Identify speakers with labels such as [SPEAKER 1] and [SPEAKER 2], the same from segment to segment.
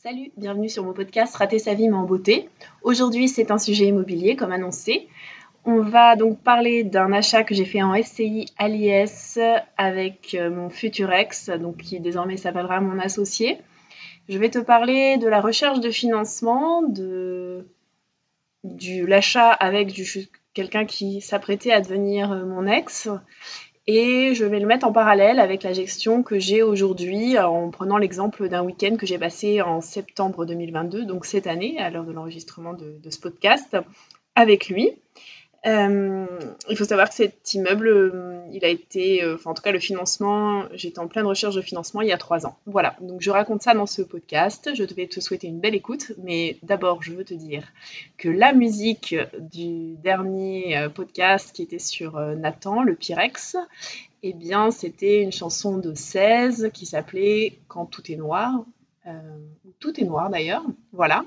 [SPEAKER 1] Salut, bienvenue sur mon podcast Rater sa vie mais en beauté. Aujourd'hui, c'est un sujet immobilier comme annoncé. On va donc parler d'un achat que j'ai fait en SCI à l'IS avec euh, mon futur ex, donc qui désormais s'appellera mon associé. Je vais te parler de la recherche de financement, de l'achat avec quelqu'un qui s'apprêtait à devenir euh, mon ex et je vais le mettre en parallèle avec la gestion que j'ai aujourd'hui en prenant l'exemple d'un week-end que j'ai passé en septembre 2022, donc cette année, à l'heure de l'enregistrement de, ce podcast, avec lui. Euh, il faut savoir que cet immeuble, euh, il a été, euh, enfin en tout cas le financement, j'étais en pleine recherche de financement il y a trois ans. Voilà, donc je raconte ça dans ce podcast. Je vais te souhaiter une belle écoute, mais d'abord je veux te dire que la musique du dernier podcast qui était sur Nathan, le Pyrex, eh bien c'était une chanson de 16 qui s'appelait Quand tout est noir. Euh, tout est noir d'ailleurs. Voilà.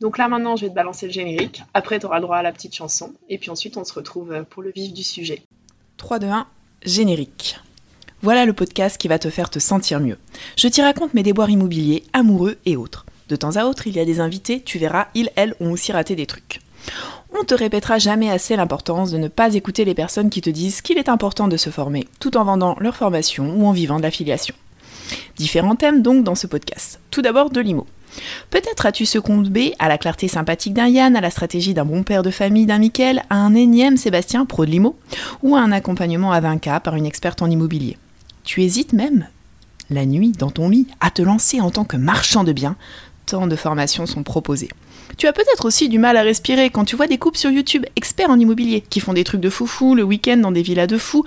[SPEAKER 1] Donc là maintenant, je vais te balancer le générique. Après, tu auras le droit à la petite chanson. Et puis ensuite, on se retrouve pour le vif du sujet.
[SPEAKER 2] 3, 2, 1, générique. Voilà le podcast qui va te faire te sentir mieux. Je t'y raconte mes déboires immobiliers, amoureux et autres. De temps à autre, il y a des invités, tu verras, ils, elles, ont aussi raté des trucs. On te répétera jamais assez l'importance de ne pas écouter les personnes qui te disent qu'il est important de se former, tout en vendant leur formation ou en vivant de l'affiliation. Différents thèmes donc dans ce podcast. Tout d'abord de l'IMO. Peut-être as-tu succombé à la clarté sympathique d'un Yann, à la stratégie d'un bon père de famille d'un Mickaël, à un énième Sébastien pro de l'IMO, ou à un accompagnement à 20K par une experte en immobilier. Tu hésites même, la nuit, dans ton lit, à te lancer en tant que marchand de biens. Tant de formations sont proposées. Tu as peut-être aussi du mal à respirer quand tu vois des couples sur YouTube experts en immobilier qui font des trucs de foufou le week-end dans des villas de fous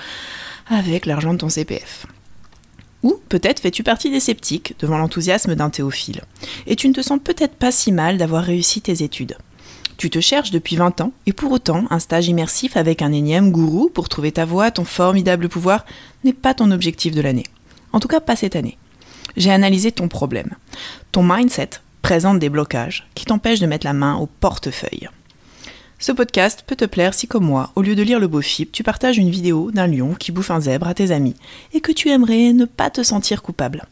[SPEAKER 2] avec l'argent de ton CPF. Ou peut-être fais-tu partie des sceptiques devant l'enthousiasme d'un théophile. Et tu ne te sens peut-être pas si mal d'avoir réussi tes études. Tu te cherches depuis 20 ans, et pour autant, un stage immersif avec un énième gourou pour trouver ta voie, ton formidable pouvoir, n'est pas ton objectif de l'année. En tout cas, pas cette année. J'ai analysé ton problème. Ton mindset présente des blocages qui t'empêchent de mettre la main au portefeuille. Ce podcast peut te plaire si, comme moi, au lieu de lire le beau FIP, tu partages une vidéo d'un lion qui bouffe un zèbre à tes amis et que tu aimerais ne pas te sentir coupable.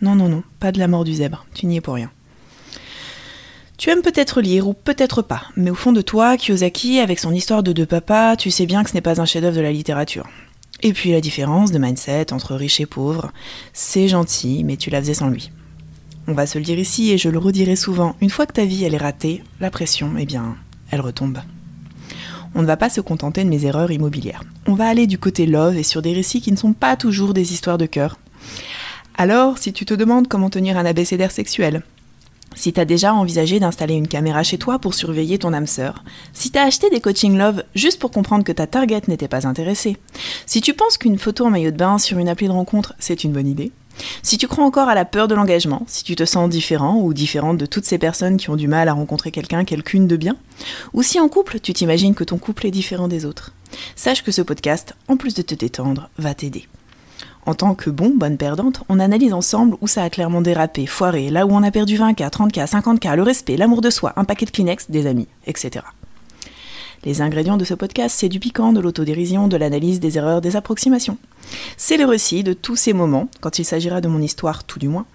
[SPEAKER 2] Non, non, non, pas de la mort du zèbre, tu n'y es pour rien. Tu aimes peut-être lire ou peut-être pas, mais au fond de toi, Kiyosaki, avec son histoire de deux papas, tu sais bien que ce n'est pas un chef-d'œuvre de la littérature. Et puis la différence de mindset entre riche et pauvre, c'est gentil, mais tu la faisais sans lui. On va se le dire ici et je le redirai souvent, une fois que ta vie elle est ratée, la pression, eh bien, elle retombe on ne va pas se contenter de mes erreurs immobilières. On va aller du côté love et sur des récits qui ne sont pas toujours des histoires de cœur. Alors, si tu te demandes comment tenir un abécédaire sexuel, si tu as déjà envisagé d'installer une caméra chez toi pour surveiller ton âme sœur, si tu as acheté des coaching love juste pour comprendre que ta target n'était pas intéressée, si tu penses qu'une photo en maillot de bain sur une appli de rencontre, c'est une bonne idée, si tu crois encore à la peur de l'engagement, si tu te sens différent ou différente de toutes ces personnes qui ont du mal à rencontrer quelqu'un, quelqu'une de bien, ou si en couple, tu t'imagines que ton couple est différent des autres, sache que ce podcast, en plus de te détendre, va t'aider. En tant que bon, bonne perdante, on analyse ensemble où ça a clairement dérapé, foiré, là où on a perdu 20K, 30K, 50K, le respect, l'amour de soi, un paquet de Kleenex, des amis, etc. Les ingrédients de ce podcast, c'est du piquant, de l'autodérision, de l'analyse des erreurs, des approximations. C'est le récit de tous ces moments, quand il s'agira de mon histoire tout du moins,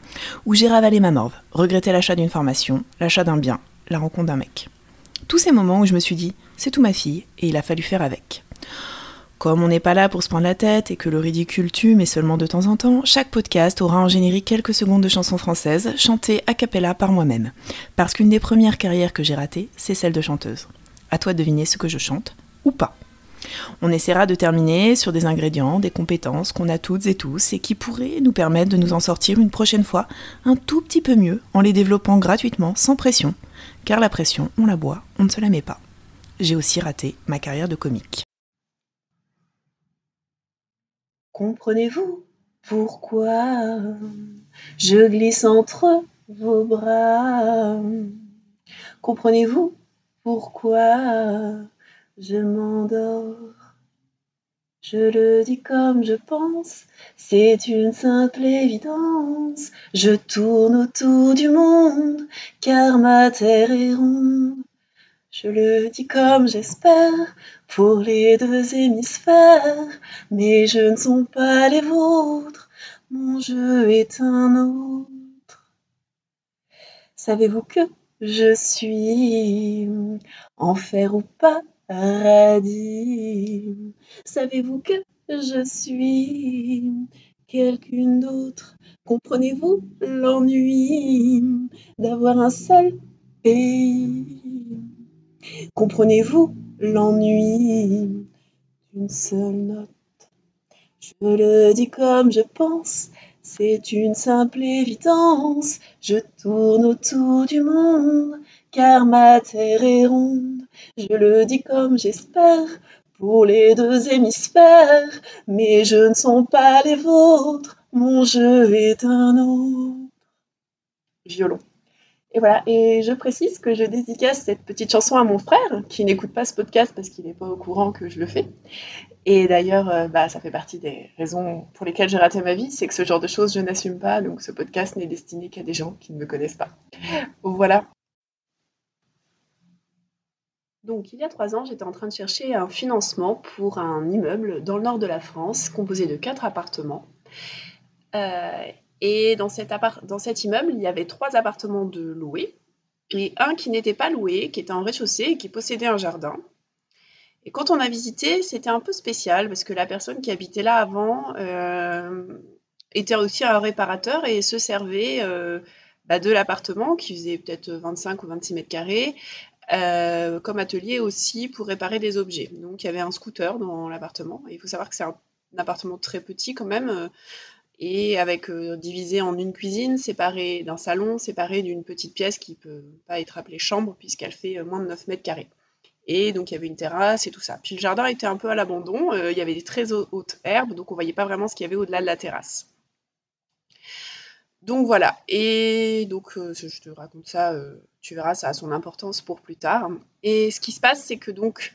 [SPEAKER 2] où j'ai ravalé ma morve, regretté l'achat d'une formation, l'achat d'un bien, la rencontre d'un mec. Tous ces moments où je me suis dit, c'est tout ma fille, et il a fallu faire avec. Comme on n'est pas là pour se prendre la tête et que le ridicule tue, mais seulement de temps en temps, chaque podcast aura en générique quelques secondes de chansons françaises chantées a cappella par moi-même. Parce qu'une des premières carrières que j'ai ratées, c'est celle de chanteuse. À toi de deviner ce que je chante, ou pas. On essaiera de terminer sur des ingrédients, des compétences qu'on a toutes et tous et qui pourraient nous permettre de nous en sortir une prochaine fois un tout petit peu mieux en les développant gratuitement, sans pression. Car la pression, on la boit, on ne se la met pas. J'ai aussi raté ma carrière de comique.
[SPEAKER 1] Comprenez-vous pourquoi je glisse entre vos bras? Comprenez-vous pourquoi je m'endors? Je le dis comme je pense, c'est une simple évidence. Je tourne autour du monde, car ma terre est ronde. Je le dis comme j'espère, pour les deux hémisphères, mais je ne sont pas les vôtres, mon jeu est un autre. Savez-vous que je suis enfer ou paradis. Savez-vous que je suis quelqu'une d'autre Comprenez-vous l'ennui d'avoir un seul pays? Comprenez-vous l'ennui d'une seule note? Je le dis comme je pense, c'est une simple évidence. Je tourne autour du monde, car ma terre est ronde. Je le dis comme j'espère, pour les deux hémisphères, mais je ne sont pas les vôtres, mon jeu est un autre. Violon. Et voilà, et je précise que je dédicace cette petite chanson à mon frère, qui n'écoute pas ce podcast parce qu'il n'est pas au courant que je le fais. Et d'ailleurs, euh, bah, ça fait partie des raisons pour lesquelles j'ai raté ma vie, c'est que ce genre de choses, je n'assume pas, donc ce podcast n'est destiné qu'à des gens qui ne me connaissent pas. Voilà. Donc, il y a trois ans, j'étais en train de chercher un financement pour un immeuble dans le nord de la France, composé de quatre appartements. Euh, et dans cet, immeuble, il y avait trois appartements de loués et un qui n'était pas loué, qui était en rez-de-chaussée et qui possédait un jardin. Et quand on a visité, c'était un peu spécial parce que la personne qui habitait là avant euh, était aussi un réparateur et se servait euh, bah, de l'appartement qui faisait peut-être 25 ou 26 mètres carrés euh, comme atelier aussi pour réparer des objets. Donc il y avait un scooter dans l'appartement. Il faut savoir que c'est un, appartement très petit quand même et avec euh, divisé en une cuisine séparée d'un salon, séparée d'une petite pièce qui peut pas être appelée chambre puisqu'elle fait euh, moins de 9 mètres carrés. Et donc il y avait une terrasse et tout ça. Puis le jardin était un peu à l'abandon, euh, il y avait des très hautes herbes, donc on voyait pas vraiment ce qu'il y avait au-delà de la terrasse. Donc voilà, et donc je te raconte ça, tu verras, ça a son importance pour plus tard. Et ce qui se passe, c'est que donc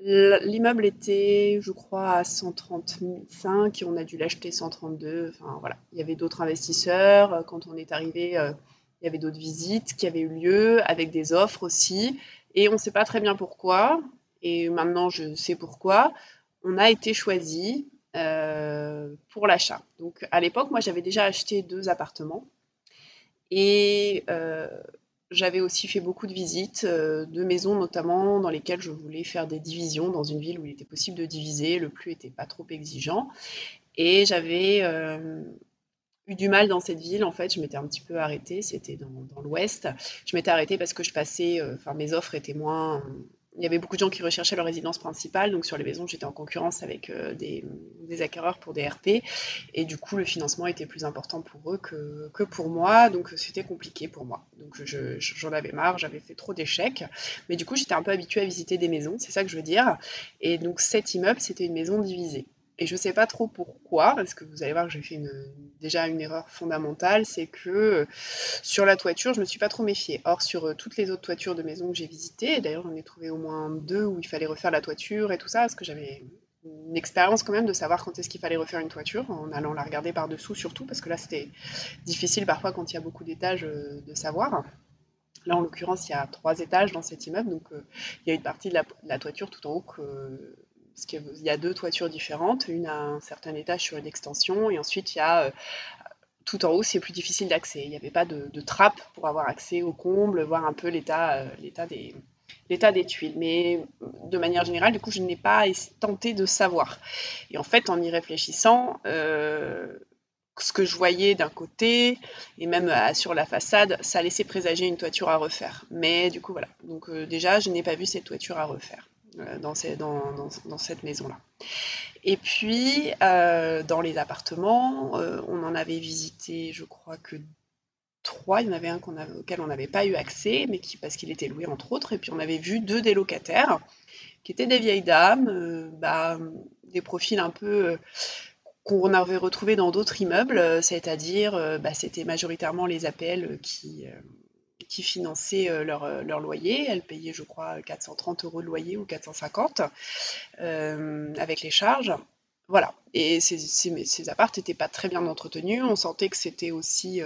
[SPEAKER 1] L'immeuble était, je crois, à 135 et on a dû l'acheter 132. Enfin voilà, il y avait d'autres investisseurs. Quand on est arrivé, euh, il y avait d'autres visites qui avaient eu lieu avec des offres aussi. Et on ne sait pas très bien pourquoi. Et maintenant, je sais pourquoi. On a été choisi euh, pour l'achat. Donc à l'époque, moi, j'avais déjà acheté deux appartements. Et euh, j'avais aussi fait beaucoup de visites, euh, de maisons notamment, dans lesquelles je voulais faire des divisions dans une ville où il était possible de diviser, le plus n'était pas trop exigeant. Et j'avais euh, eu du mal dans cette ville, en fait, je m'étais un petit peu arrêtée, c'était dans, l'ouest. Je m'étais arrêtée parce que je passais, euh, enfin mes offres étaient moins, il y avait beaucoup de gens qui recherchaient leur résidence principale, donc sur les maisons, j'étais en concurrence avec euh, des, acquéreurs pour des RP, et du coup, le financement était plus important pour eux que, que pour moi, donc c'était compliqué pour moi. Donc j'en avais marre, j'avais fait trop d'échecs, mais du coup, j'étais un peu habituée à visiter des maisons, c'est ça que je veux dire. Et donc cet immeuble, c'était une maison divisée. Et je ne sais pas trop pourquoi, parce que vous allez voir que j'ai fait déjà une erreur fondamentale, c'est que euh, sur la toiture, je ne me suis pas trop méfiée. Or, sur euh, toutes les autres toitures de maison que j'ai visitées, d'ailleurs j'en ai trouvé au moins deux où il fallait refaire la toiture et tout ça, parce que j'avais une expérience quand même de savoir quand est-ce qu'il fallait refaire une toiture, en allant la regarder par-dessous surtout, parce que là c'était difficile parfois quand il y a beaucoup d'étages euh, de savoir. Là, en l'occurrence, il y a trois étages dans cet immeuble, donc il y a une partie de la toiture tout en haut que parce qu'il y a deux toitures différentes, une à un certain étage sur une extension, et ensuite il y a euh, tout en haut, c'est plus difficile d'accès. Il n'y avait pas de, trappe pour avoir accès au comble, voir un peu l'état euh, des, l'état des tuiles. Mais de manière générale, du coup, je n'ai pas tenté de savoir. Et en fait, en y réfléchissant, euh, ce que je voyais d'un côté, et même sur la façade, ça laissait présager une toiture à refaire. Mais du coup, voilà. Donc déjà, je n'ai pas vu cette toiture à refaire. Euh, dans, cette maison-là. Et puis, euh, dans les appartements, euh, on en avait visité, je crois que trois. Il y en avait un auquel on n'avait pas eu accès, mais qui, parce qu'il était loué entre autres. Et puis, on avait vu deux des locataires, qui étaient des vieilles dames, bah, des profils un peu qu'on avait retrouvés dans d'autres immeubles, c'est-à-dire, bah, c'était majoritairement les APL qui qui finançaient euh, euh, leur, loyer. Elles payaient, je crois, 430 euros de loyer ou 450 euh, avec les charges. Voilà. Et ces, ces, ces apparts n'étaient pas très bien entretenus. On sentait que c'était aussi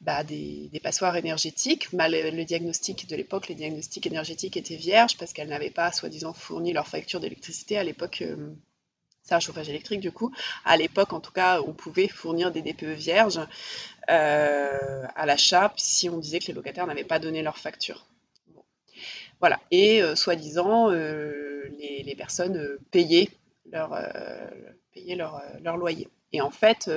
[SPEAKER 1] bah, des, passoires énergétiques. Mal, le diagnostic de l'époque, les diagnostics énergétiques étaient vierges parce qu'elles n'avaient pas, soi-disant, fourni leur facture d'électricité à l'époque c'est un chauffage électrique du coup. À l'époque, en tout cas, on pouvait fournir des DPE vierges euh, à l'achat si on disait que les locataires n'avaient pas donné leur facture. Voilà. Et euh, soi-disant, euh, les, personnes payaient leur, loyer. Et en fait,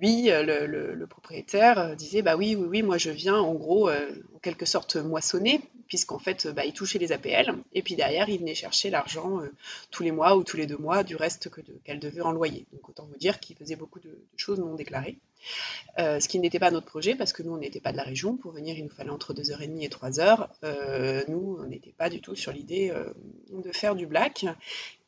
[SPEAKER 1] lui, le, propriétaire, disait bah oui, oui, oui, moi je viens en gros, en quelque sorte moissonner puisqu'en fait, bah, il touchait les APL, et puis derrière, il venait chercher l'argent euh, tous les mois ou tous les deux mois du reste qu'elle devait en loyer. Donc autant vous dire qu'il faisait beaucoup de, choses non déclarées. Euh, ce qui n'était pas notre projet, parce que nous, on n'était pas de la région. Pour venir, il nous fallait entre 2h30 et 3h. Euh, nous, on n'était pas du tout sur l'idée de faire du black.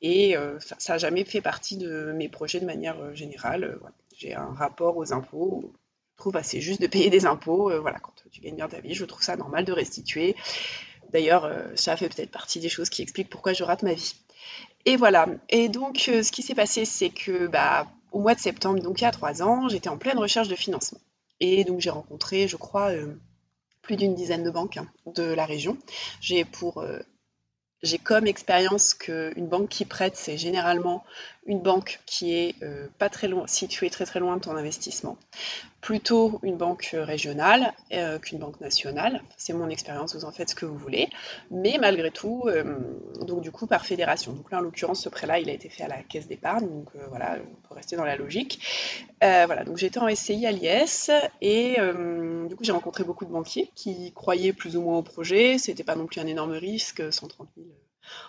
[SPEAKER 1] Et ça n'a jamais fait partie de mes projets de manière générale. J'ai un rapport aux impôts trouve assez juste de payer des impôts. Euh, voilà, quand tu gagnes bien ta vie, je trouve ça normal de restituer. D'ailleurs, euh, ça fait peut-être partie des choses qui expliquent pourquoi je rate ma vie. Et voilà. Et donc, euh, ce qui s'est passé, c'est que bah, au mois de septembre, donc il y a trois ans, j'étais en pleine recherche de financement. Et donc, j'ai rencontré, je crois, plus d'une dizaine de banques hein, de la région. J'ai pour j'ai comme expérience qu'une banque qui prête, c'est généralement une banque qui est euh, pas très loin, située très très loin de ton investissement. Plutôt une banque régionale euh, qu'une banque nationale. C'est mon expérience, vous en faites ce que vous voulez. Mais malgré tout, euh, donc du coup par fédération. Donc là en l'occurrence ce prêt-là il a été fait à la caisse d'épargne, donc voilà, on peut rester dans la logique. voilà, donc j'étais en SCI à l'IS et du coup j'ai rencontré beaucoup de banquiers qui croyaient plus ou moins au projet. C'était pas non plus un énorme risque, 130 000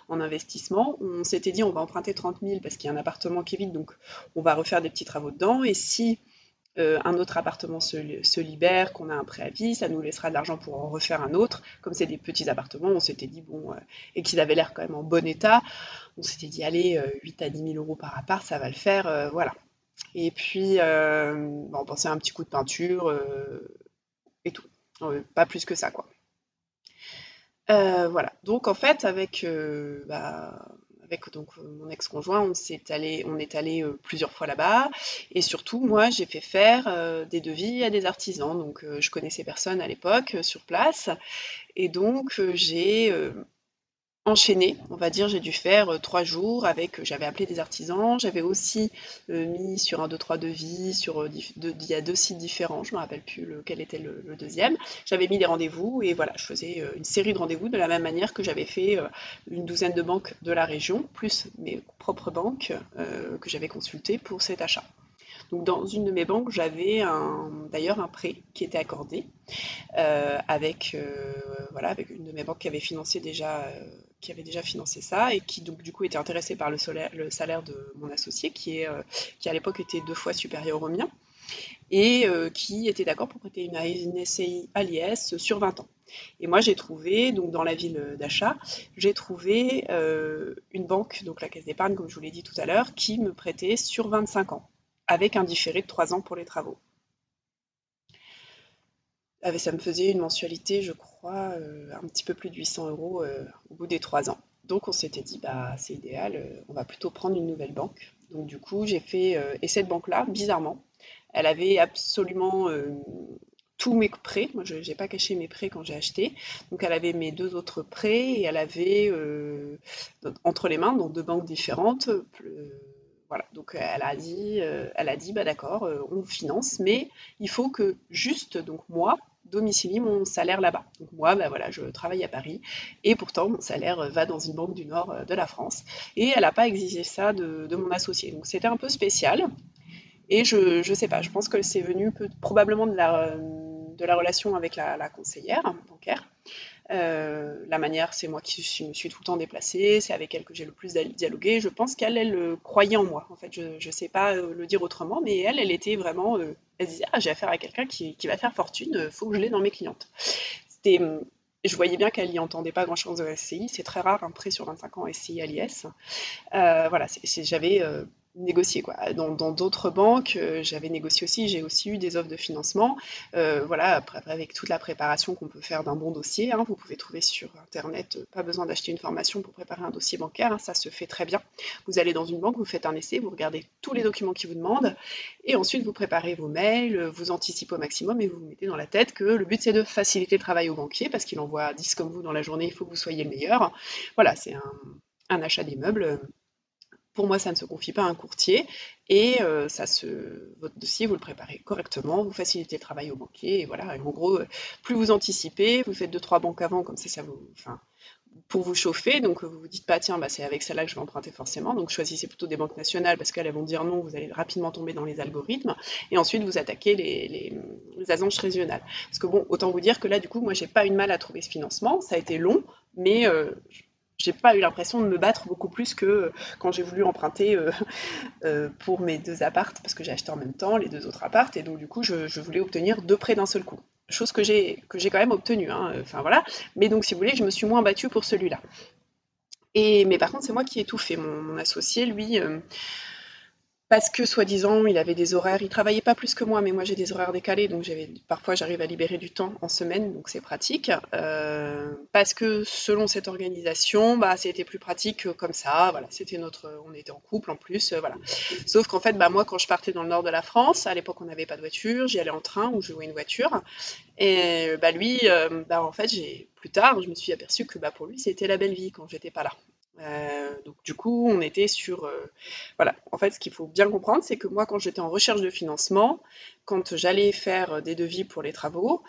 [SPEAKER 1] en investissement. On s'était dit on va emprunter 30 000 parce qu'il y a un appartement qui est vide, donc on va refaire des petits travaux dedans. Et si euh, un autre appartement se, libère, qu'on a un préavis, ça nous laissera de l'argent pour en refaire un autre. Comme c'est des petits appartements, on s'était dit, bon, euh, et qu'ils avaient l'air quand même en bon état, on s'était dit, allez, 8 euh, à 10 000 euros par appart, ça va le faire, voilà. Et puis, on pensait à un petit coup de peinture et tout. pas plus que ça, quoi. Euh, voilà. Donc en fait, avec, euh, bah, donc, mon ex-conjoint, on, s'est allé, on est allé euh, plusieurs fois là-bas. Et surtout, moi, j'ai fait faire des devis à des artisans. Donc je connaissais personne à l'époque sur place. Et donc j'ai enchaîné, on va dire, j'ai dû faire euh, trois jours avec, euh, j'avais appelé des artisans, j'avais aussi euh, mis sur un, deux, trois devis, sur, il y a deux sites différents, je ne me rappelle plus lequel était le, deuxième, j'avais mis des rendez-vous et voilà, je faisais une série de rendez-vous de la même manière que j'avais fait une douzaine de banques de la région, plus mes propres banques que j'avais consultées pour cet achat. Donc dans une de mes banques, j'avais d'ailleurs un prêt qui était accordé avec, voilà, avec une de mes banques qui avait financé déjà qui avait déjà financé ça et qui donc du coup était intéressé par le, salaire de mon associé qui, est, euh, qui à l'époque était deux fois supérieur au mien et euh, qui était d'accord pour prêter une, SCI à l'IS sur 20 ans. Et moi j'ai trouvé, donc dans la ville d'achat, j'ai trouvé euh, une banque, donc la Caisse d'épargne comme je vous l'ai dit tout à l'heure, qui me prêtait sur 25 ans, avec un différé de 3 ans pour les travaux. Ah, ça me faisait une mensualité, je crois, euh, un petit peu plus de 800 euros euh, au bout des trois ans. Donc on s'était dit, bah, c'est idéal, euh, on va plutôt prendre une nouvelle banque. Donc du coup, j'ai fait, et cette banque-là, bizarrement, elle avait absolument tous mes prêts. Moi, je n'ai pas caché mes prêts quand j'ai acheté. Donc elle avait mes deux autres prêts et elle avait entre les mains, dans deux banques différentes, voilà, donc elle a dit, elle a dit, bah d'accord, on finance, mais il faut que juste, donc moi, domicilie mon salaire là-bas. Donc moi, ben voilà, je travaille à Paris et pourtant mon salaire va dans une banque du nord euh, de la France. Et elle n'a pas exigé ça de, mon associé. Donc c'était un peu spécial. Et je ne sais pas, je pense que c'est venu probablement de la, de la relation avec la, conseillère bancaire. Euh, la manière, c'est moi qui me suis tout le temps déplacée, c'est avec elle que j'ai le plus dialogué. Je pense qu'elle, elle, elle, croyait en moi. En fait, je ne sais pas euh, le dire autrement, mais elle, elle était vraiment. Euh, elle disait Ah, j'ai affaire à quelqu'un qui, va faire fortune, il faut que je l'ai dans mes clientes. C'était. Je voyais bien qu'elle n'y entendait pas grand-chose de SCI. C'est très rare un prêt sur 25 ans SCI à l'IS. voilà, j'avais négocier quoi. Dans d'autres banques, euh, j'avais négocié aussi, j'ai aussi eu des offres de financement. Euh, voilà, après, avec toute la préparation qu'on peut faire d'un bon dossier, hein, vous pouvez trouver sur internet, euh, pas besoin d'acheter une formation pour préparer un dossier bancaire, hein, ça se fait très bien. Vous allez dans une banque, vous faites un essai, vous regardez tous les documents qui vous demandent, et ensuite vous préparez vos mails, vous anticipez au maximum et vous vous mettez dans la tête que le but c'est de faciliter le travail au banquier parce qu'il envoie 10 comme vous dans la journée, il faut que vous soyez le meilleur. Voilà, c'est un, un achat d'immeuble pour moi, ça ne se confie pas à un courtier et euh, ça se, votre dossier, vous le préparez correctement, vous facilitez le travail au banquier et voilà. en gros, plus vous anticipez, vous faites deux trois banques avant, comme ça, ça vous, enfin, pour vous chauffer. Donc vous vous dites pas tiens bah, c'est avec celle-là que je vais emprunter forcément. Donc choisissez plutôt des banques nationales parce qu'elles vont dire non, vous allez rapidement tomber dans les algorithmes. Et ensuite vous attaquez les, les, agences régionales. Parce que bon, autant vous dire que là du coup moi j'ai pas eu de mal à trouver ce financement. Ça a été long, mais euh, j'ai pas eu l'impression de me battre beaucoup plus que quand j'ai voulu emprunter euh, euh, pour mes deux appartes, parce que j'ai acheté en même temps les deux autres appartes, et donc du coup je, voulais obtenir deux prêts d'un seul coup chose que j'ai quand même obtenue. Hein. Mais donc si vous voulez, je me suis moins battue pour celui-là. Mais par contre, c'est moi qui ai tout fait. Mon, associé, lui, euh, parce que soi-disant il avait des horaires, il travaillait pas plus que moi, mais moi j'ai des horaires décalés, donc parfois j'arrive à libérer du temps en semaine, donc c'est pratique. Euh, parce que selon cette organisation, bah c'était plus pratique comme ça, voilà, c'était notre, on était en couple en plus, euh, voilà. Sauf qu'en fait, bah moi quand je partais dans le nord de la France, à l'époque on n'avait pas de voiture, j'y allais en train ou je louais une voiture, et bah lui, euh, en fait j'ai plus tard, je me suis aperçue que pour lui c'était la belle vie quand j'étais pas là. Euh, donc du coup, on était sur... Euh, voilà, en fait, ce qu'il faut bien comprendre, c'est que moi, quand j'étais en recherche de financement, quand j'allais faire des devis pour les travaux,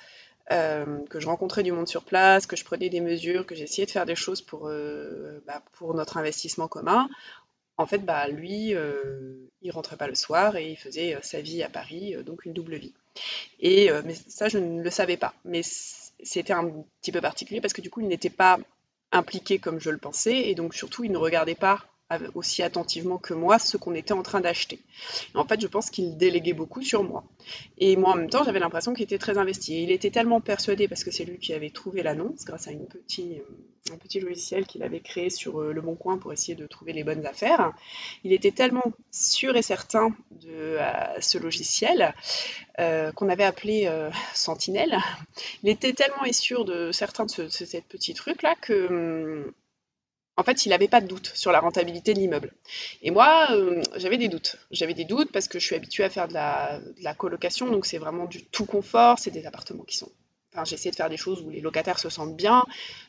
[SPEAKER 1] euh, que je rencontrais du monde sur place, que je prenais des mesures, que j'essayais de faire des choses pour, bah, pour notre investissement commun, en fait, bah, lui, il rentrait pas le soir et il faisait sa vie à Paris, donc une double vie. Et mais ça, je ne le savais pas. Mais c'était un petit peu particulier parce que du coup, il n'était pas impliqué comme je le pensais, et donc surtout, il ne regardait pas aussi attentivement que moi ce qu'on était en train d'acheter. En fait, je pense qu'il déléguait beaucoup sur moi. Et moi, en même temps, j'avais l'impression qu'il était très investi. Il était tellement persuadé, parce que c'est lui qui avait trouvé l'annonce, grâce à petit, un petit logiciel qu'il avait créé sur euh, Le Bon Coin pour essayer de trouver les bonnes affaires. Il était tellement sûr et certain de euh, ce logiciel euh, qu'on avait appelé Sentinelle. Il était tellement sûr de certains de, ce, de ces petits trucs-là que hum, en fait, il n'avait pas de doute sur la rentabilité de l'immeuble. Et moi, euh, j'avais des doutes. J'avais des doutes parce que je suis habituée à faire de la, colocation, donc c'est vraiment du tout confort. C'est des appartements qui sont. Enfin, j'essaie de faire des choses où les locataires se sentent bien.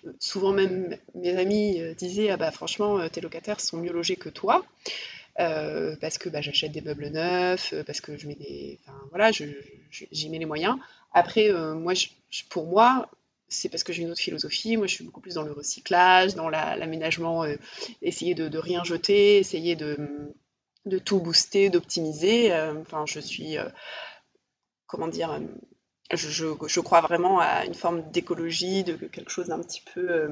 [SPEAKER 1] Euh, souvent même, mes amis euh, disaient ah bah franchement, tes locataires sont mieux logés que toi. parce que bah, j'achète des meubles neufs, parce que je mets des, voilà, j'y mets les moyens. Après, moi, pour moi, c'est parce que j'ai une autre philosophie. Moi, je suis beaucoup plus dans le recyclage, dans l'aménagement, euh, essayer de, rien jeter, essayer de, de tout booster, d'optimiser. Euh, enfin, je suis, euh, comment dire, je, je, crois vraiment à une forme d'écologie, de quelque chose d'un petit peu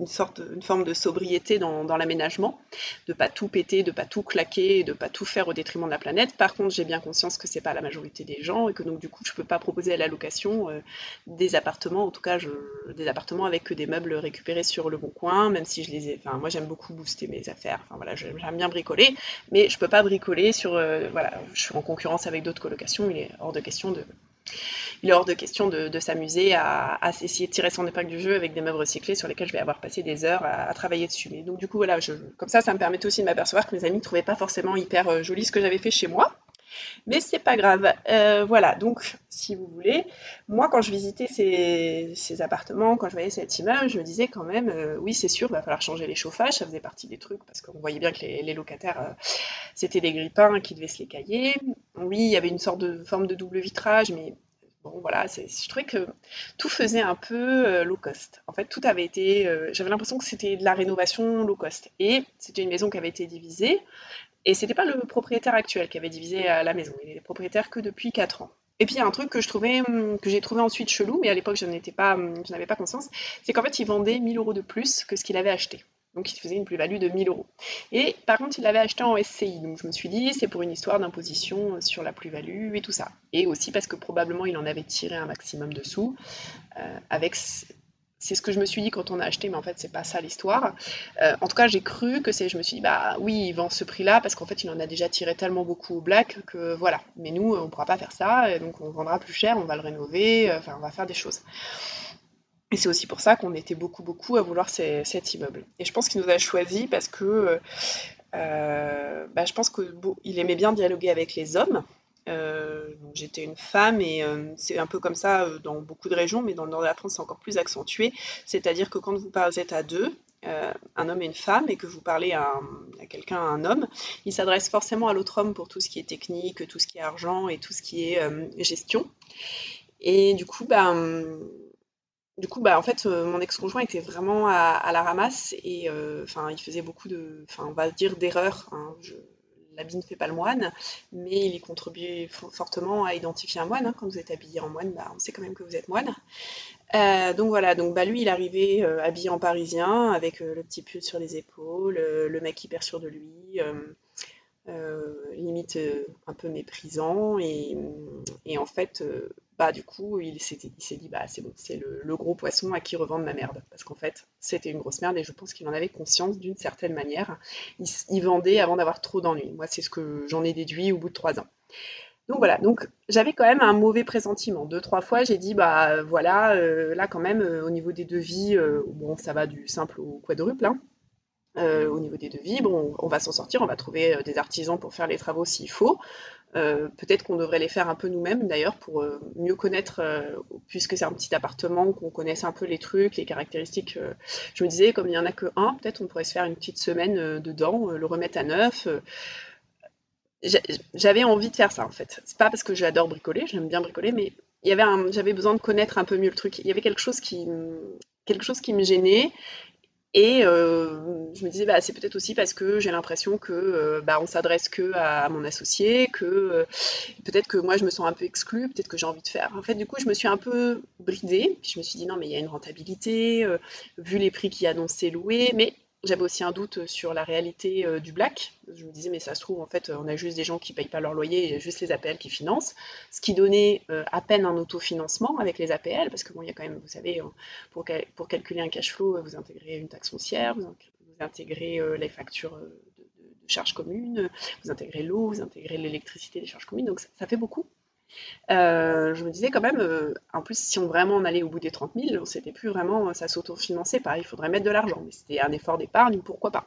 [SPEAKER 1] une sorte, une forme de sobriété dans, l'aménagement, de pas tout péter, de pas tout claquer, de pas tout faire au détriment de la planète. Par contre, j'ai bien conscience que c'est pas la majorité des gens et que donc du coup, je peux pas proposer à la location euh, des appartements, en tout cas, des appartements avec que des meubles récupérés sur le bon coin, même si je les ai. Enfin, moi, j'aime beaucoup booster mes affaires. Enfin voilà, j'aime bien bricoler, mais je peux pas bricoler sur. Euh, voilà, je suis en concurrence avec d'autres colocations. Il est hors de question de il est hors de question de, s'amuser à, essayer de tirer son épingle du jeu avec des meubles recyclés sur lesquels je vais avoir passé des heures à, travailler dessus. Donc du coup, voilà, comme ça, ça me permettait aussi de m'apercevoir que mes amis ne trouvaient pas forcément hyper euh, joli ce que j'avais fait chez moi. Mais c'est pas grave. Euh, voilà, donc si vous voulez, moi quand je visitais ces, appartements, quand je voyais cet immeuble, je me disais quand même, euh, oui c'est sûr, il va falloir changer les chauffages, ça faisait partie des trucs, parce qu'on voyait bien que les, locataires, c'était des grippins qui devaient se les cailler. Oui, il y avait une sorte de forme de double vitrage, mais Bon, voilà, je trouvais que tout faisait un peu euh, low cost. En fait, tout avait été. Euh, j'avais l'impression que c'était de la rénovation low cost. Et c'était une maison qui avait été divisée. Et c'était pas le propriétaire actuel qui avait divisé euh, la maison. Il est propriétaire que depuis 4 ans. Et puis il y a un truc que je trouvais, hum, que j'ai trouvé ensuite chelou, mais à l'époque je pas, hum, je n'avais pas conscience, c'est qu'en fait il vendait 1000 euros de plus que ce qu'il avait acheté. Donc il faisait une plus-value de 1000 euros. Et par contre, il l'avait acheté en SCI. Donc je me suis dit, c'est pour une histoire d'imposition sur la plus-value et tout ça. Et aussi parce que probablement il en avait tiré un maximum de sous. Euh, avec c'est ce que je me suis dit quand on a acheté, mais en fait, c'est pas ça l'histoire. Euh, en tout cas, j'ai cru que c'est. Je me suis dit, bah oui, il vend ce prix-là parce qu'en fait, il en a déjà tiré tellement beaucoup au black que voilà. Mais nous, on pourra pas faire ça, et donc on vendra plus cher, on va le rénover, euh, enfin, on va faire des choses. Et c'est aussi pour ça qu'on était beaucoup, beaucoup à vouloir cet immeuble. Et je pense qu'il nous a choisi parce que euh, bah, je pense qu'il aimait bien dialoguer avec les hommes. Euh, j'étais une femme et euh, c'est un peu comme ça dans beaucoup de régions, mais dans le nord de la France c'est encore plus accentué. C'est-à-dire que quand vous êtes à deux, un homme et une femme et que vous parlez à, à quelqu'un, un homme, il s'adresse forcément à l'autre homme pour tout ce qui est technique, tout ce qui est argent et tout ce qui est gestion. Et du coup, bah, du coup, bah, en fait, euh, mon ex-conjoint était vraiment à, la ramasse et euh, il faisait beaucoup de, on va dire d'erreurs. Hein. L'habit ne fait pas le moine, mais il y contribuait fortement à identifier un moine. Hein. Quand vous êtes habillé en moine, bah, on sait quand même que vous êtes moine. Euh, donc voilà, donc bah, lui, il arrivait habillé en parisien, avec le petit pull sur les épaules, le mec hyper sûr de lui. limite un peu méprisant et en fait bah du coup il s'est dit bah c'est bon c'est le, gros poisson à qui revendre ma merde. Parce qu'en fait c'était une grosse merde et je pense qu'il en avait conscience d'une certaine manière. Il, vendait avant d'avoir trop d'ennuis. Moi c'est ce que j'en ai déduit au bout de trois ans. Donc voilà. Donc j'avais quand même un mauvais pressentiment. Deux trois fois j'ai dit bah voilà euh, là quand même euh, au niveau des devis euh, bon ça va du simple au quadruple hein. au niveau des devis, bon, on va s'en sortir, on va trouver des artisans pour faire les travaux s'il faut. Euh, peut-être qu'on devrait les faire un peu nous-mêmes d'ailleurs pour euh, mieux connaître, euh, puisque c'est un petit appartement, qu'on connaisse un peu les trucs, les caractéristiques. je me disais, comme il n'y en a que un, peut-être on pourrait se faire une petite semaine dedans, le remettre à neuf. J'avais envie de faire ça en fait. C'est pas parce que j'adore bricoler, j'aime bien bricoler, mais j'avais besoin de connaître un peu mieux le truc. Il y avait quelque chose qui, quelque chose qui me gênait et euh, je me disais, bah, c'est peut-être aussi parce que j'ai l'impression que euh, bah, on s'adresse que à, mon associé, que euh, peut-être que moi je me sens un peu exclue, peut-être que j'ai envie de faire. En fait, du coup, je me suis un peu bridée. Puis je me suis dit, non, mais il y a une rentabilité, vu les prix qui annoncent loués, mais j'avais aussi un doute sur la réalité euh, du black. Je me disais, mais ça se trouve, en fait, on a juste des gens qui ne payent pas leur loyer, a juste les APL qui financent, ce qui donnait euh, à peine un autofinancement avec les APL, parce que bon, il y a quand même, vous savez, pour, pour calculer un cash flow, vous intégrez une taxe foncière, vous, intégrez euh, les factures de, charges communes, vous intégrez l'eau, vous intégrez l'électricité des charges communes, donc ça fait beaucoup. Euh, je me disais quand même, euh, en plus, si on vraiment en allait au bout des 30 000, c'était plus vraiment, ça s'autofinançait pas, il faudrait mettre de l'argent, mais c'était un effort d'épargne, pourquoi pas?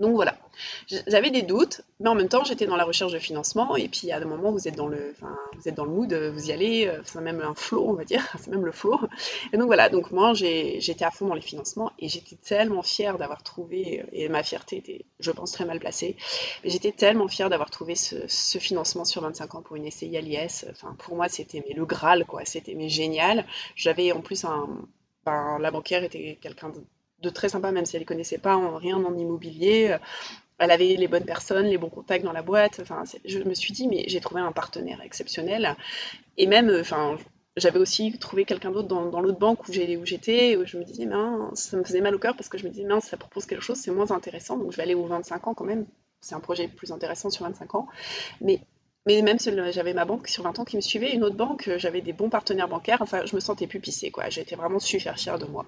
[SPEAKER 1] Donc voilà, j'avais des doutes, mais en même temps j'étais dans la recherche de financement et puis à un moment vous êtes dans le, enfin, vous êtes dans le mood, vous y allez, euh, c'est même un flow on va dire, c'est même le flow. Et donc voilà, donc moi j'étais à fond dans les financements et j'étais tellement fière d'avoir trouvé, euh, et ma fierté était, je pense, très mal placée, mais j'étais tellement fière d'avoir trouvé ce, financement sur 25 ans pour une SCI à l'IS. Enfin pour moi c'était le Graal quoi, c'était génial. J'avais en plus un, ben, la banquière était quelqu'un de de très sympa, même si elle ne connaissait pas en, rien en immobilier. Elle avait les bonnes personnes, les bons contacts dans la boîte. Enfin, je me suis dit, mais j'ai trouvé un partenaire exceptionnel. Et même, enfin, j'avais aussi trouvé quelqu'un d'autre dans, l'autre banque où j'étais, où je me disais, mince, ça me faisait mal au cœur parce que je me disais, mince, ça propose quelque chose, c'est moins intéressant, donc je vais aller aux 25 ans quand même. C'est un projet plus intéressant sur 25 ans. Mais mais même si j'avais ma banque sur 20 ans qui me suivait, une autre banque, euh, j'avais des bons partenaires bancaires, enfin, je me sentais plus pissée, quoi. J'étais vraiment super fière de moi.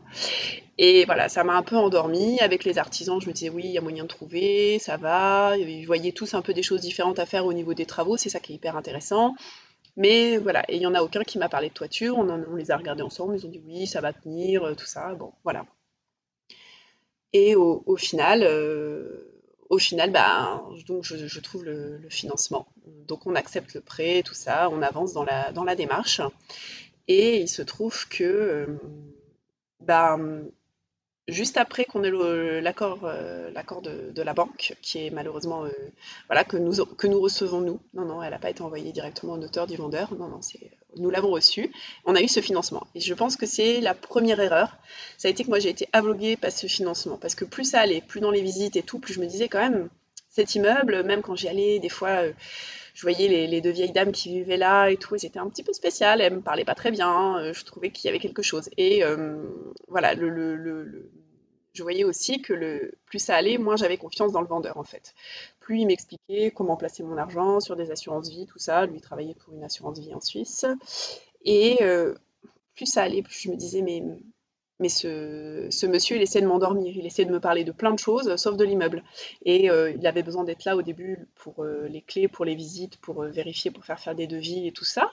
[SPEAKER 1] Et voilà, ça m'a un peu endormie. Avec les artisans, je me disais, oui, il y a moyen de trouver, ça va. Ils voyaient tous un peu des choses différentes à faire au niveau des travaux, c'est ça qui est hyper intéressant. Mais voilà, et il n'y en a aucun qui m'a parlé de toiture, on, les a regardés ensemble, ils ont dit oui, ça va tenir, euh, tout ça, bon, voilà. Et au, final, euh, au final, bah, donc je, trouve le, financement. Donc on accepte le prêt, tout ça, on avance dans la, dans la démarche. Et il se trouve que euh, bah, juste après qu'on ait l'accord euh, de, la banque, qui est malheureusement euh, voilà que nous que nous recevons nous. Non non, elle n'a pas été envoyée directement au notaire du vendeur. Non non, c'est nous l'avons reçu. On a eu ce financement. Et je pense que c'est la première erreur. Ça a été que moi j'ai été avloguée par ce financement parce que plus ça allait, plus dans les visites et tout, plus je me disais quand même cet immeuble, même quand j'y allais, des fois. Euh, je voyais les, deux vieilles dames qui vivaient là et tout, et c'était un petit peu spécial, elles me parlaient pas très bien, je trouvais qu'il y avait quelque chose. Et voilà, le, le, je voyais aussi que le plus ça allait, moins j'avais confiance dans le vendeur en fait. Plus il m'expliquait comment placer mon argent sur des assurances vie, tout ça. Lui travaillait pour une assurance vie en Suisse. Et euh, plus ça allait, plus je me disais mais mais ce, monsieur, il essaie de m'endormir, il essaie de me parler de plein de choses, sauf de l'immeuble. Et euh, il avait besoin d'être là au début pour euh, les clés, pour les visites, pour vérifier, pour faire faire des devis et tout ça.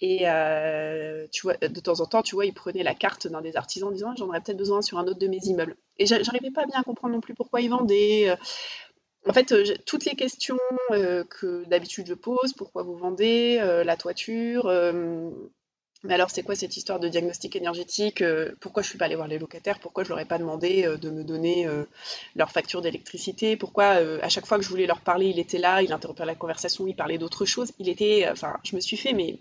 [SPEAKER 1] Et euh, tu vois, de temps en temps, tu vois, il prenait la carte d'un des artisans en disant j'en aurais peut-être besoin sur un autre de mes immeubles. Et j'arrivais pas bien à comprendre non plus pourquoi il vendait. Euh. En fait, euh, toutes les questions que d'habitude je pose, pourquoi vous vendez, la toiture, mais alors, c'est quoi cette histoire de diagnostic énergétique euh, Pourquoi je ne suis pas allée voir les locataires Pourquoi je ne leur ai pas demandé euh, de me donner euh, leur facture d'électricité Pourquoi, à chaque fois que je voulais leur parler, il était là, il interrompait la conversation, il parlait d'autre chose Il était. Enfin, je me suis fait, mais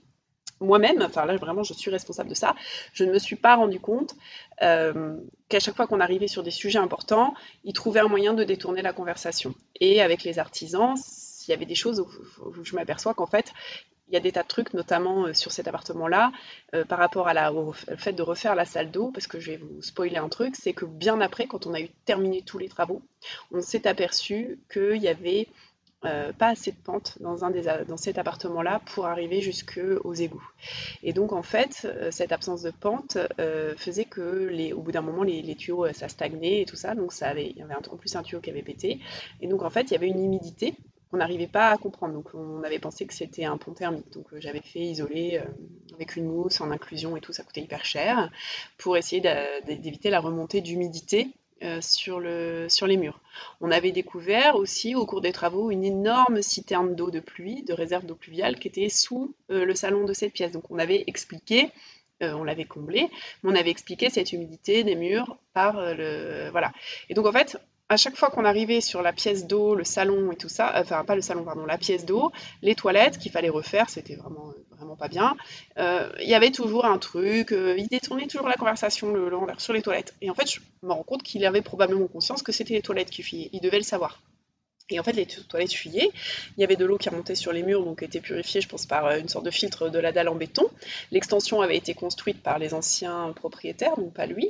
[SPEAKER 1] moi-même, enfin là vraiment je suis responsable de ça, je ne me suis pas rendu compte qu'à chaque fois qu'on arrivait sur des sujets importants, ils trouvaient un moyen de détourner la conversation. Et avec les artisans, il y avait des choses où je m'aperçois qu'en fait, il y a des tas de trucs, notamment euh, sur cet appartement-là, euh, par rapport au fait de refaire la salle d'eau, parce que je vais vous spoiler un truc, c'est que bien après, quand on a eu terminé tous les travaux, on s'est aperçu qu'il y avait euh, pas assez de pente dans, un des, dans cet appartement-là pour arriver jusqu'aux égouts. Et donc en fait, cette absence de pente faisait que au bout d'un moment, les, tuyaux, ça stagnait et tout ça, donc ça avait, il y avait en plus un tuyau qui avait pété. Et donc en fait, il y avait une humidité n'arrivait pas à comprendre. Donc on avait pensé que c'était un pont thermique. Donc euh, j'avais fait isoler euh, avec une mousse en inclusion et tout, ça coûtait hyper cher, pour essayer d'éviter la remontée d'humidité euh, sur, le, sur les murs. On avait découvert aussi au cours des travaux une énorme citerne d'eau de pluie, de réserve d'eau pluviale, qui était sous le salon de cette pièce. Donc on avait expliqué on l'avait comblé, mais on avait expliqué cette humidité des murs par le. Voilà. Et donc en fait, à chaque fois qu'on arrivait sur la pièce d'eau, le salon et tout ça, enfin pas le salon, pardon, la pièce d'eau, les toilettes qu'il fallait refaire, c'était vraiment, vraiment pas bien. Euh, il y avait toujours un truc, euh, il détournait toujours la conversation le, sur les toilettes. Et en fait, je me rends compte qu'il avait probablement conscience que c'était les toilettes qui fuyaient. Il devait le savoir. Et en fait, les toilettes fuyaient. Il y avait de l'eau qui remontait sur les murs, donc était purifiée, je pense, par euh, une sorte de filtre de la dalle en béton. L'extension avait été construite par les anciens propriétaires, donc pas lui.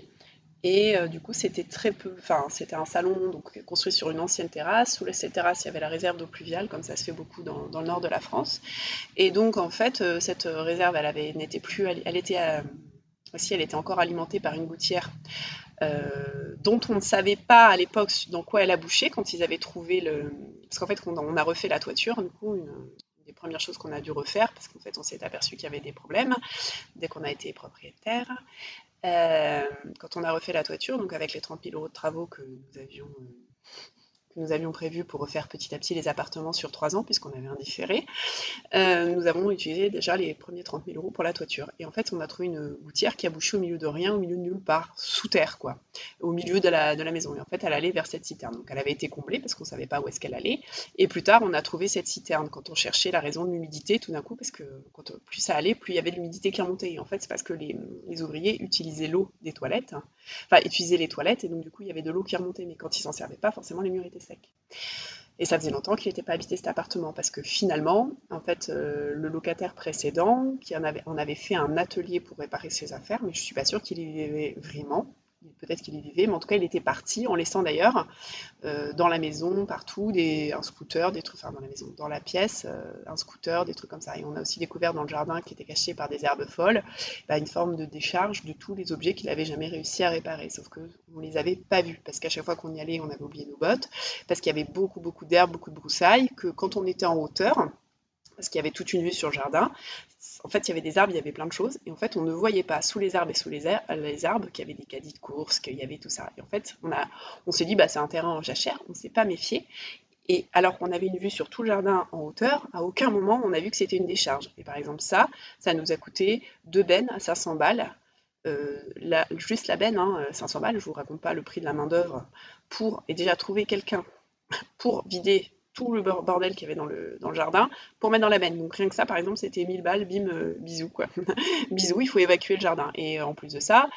[SPEAKER 1] Et euh, du coup, c'était très peu. Enfin, c'était un salon donc, construit sur une ancienne terrasse. Sous cette terrasse, il y avait la réserve d'eau pluviale, comme ça se fait beaucoup dans, le nord de la France. Et donc, en fait, euh, cette réserve, elle n'était plus. Elle, était. Euh, aussi, elle était encore alimentée par une gouttière dont on ne savait pas à l'époque dans quoi elle a bouché quand ils avaient trouvé le. Parce qu'en fait, on, a refait la toiture, du coup, premières choses qu'on a dû refaire, parce qu'en fait, on s'est aperçu qu'il y avait des problèmes dès qu'on a été propriétaire. Euh, quand on a refait la toiture, donc avec les 30 000 euros de travaux que nous avions nous avions prévu pour refaire petit à petit les appartements sur trois ans, puisqu'on avait un différé, euh, nous avons utilisé déjà les premiers 30 000 euros pour la toiture. Et en fait, on a trouvé une gouttière qui a bouché au milieu de rien, au milieu de nulle part, sous terre, quoi, au milieu de la, de la maison. Et en fait, elle allait vers cette citerne. Donc, elle avait été comblée parce qu'on ne savait pas où est-ce qu'elle allait. Et plus tard, on a trouvé cette citerne quand on cherchait la raison de l'humidité, tout d'un coup, parce que plus ça allait, plus il y avait de l'humidité qui remontait. Et en fait, c'est parce que les, les ouvriers utilisaient l'eau des toilettes, enfin, utilisaient les toilettes, et donc du coup, il y avait de l'eau qui remontait. Mais quand ils s'en servaient pas, forcément, les murs étaient et ça faisait longtemps qu'il n'était pas habité cet appartement parce que finalement, en fait, euh, le locataire précédent, qui en avait, fait un atelier pour réparer ses affaires, mais je suis pas sûre qu'il y vivait vraiment peut-être qu'il y vivait, mais en tout cas, il était parti en laissant d'ailleurs euh, dans la maison, partout, un scooter, des trucs, enfin dans la maison, dans la pièce, euh, un scooter, des trucs comme ça. Et on a aussi découvert dans le jardin qui était caché par des herbes folles, bah, une forme de décharge de tous les objets qu'il n'avait jamais réussi à réparer, sauf qu'on ne les avait pas vus, parce qu'à chaque fois qu'on y allait, on avait oublié nos bottes, parce qu'il y avait beaucoup, beaucoup d'herbes, beaucoup de broussailles, que quand on était en hauteur, parce qu'il y avait toute une vue sur le jardin. En fait, il y avait des arbres, il y avait plein de choses, et en fait, on ne voyait pas sous les arbres et sous les, arbres qu'il y avait des caddies de course, qu'il y avait tout ça. Et en fait, on, s'est dit, bah, c'est un terrain en jachère, on ne s'est pas méfié. Et alors qu'on avait une vue sur tout le jardin en hauteur, à aucun moment on a vu que c'était une décharge. Et par exemple, ça, ça nous a coûté deux bennes à 500 balles. Euh, juste la benne, 500 hein, balles, je ne vous raconte pas le prix de la main-d'œuvre pour, et déjà trouver quelqu'un pour vider tout le bordel qu'il y avait dans le, dans le jardin pour mettre dans la benne. Donc rien que ça, par exemple, c'était 1000 balles, bim, euh, bisous, quoi. bisous, il faut évacuer le jardin. Et euh, en plus de ça,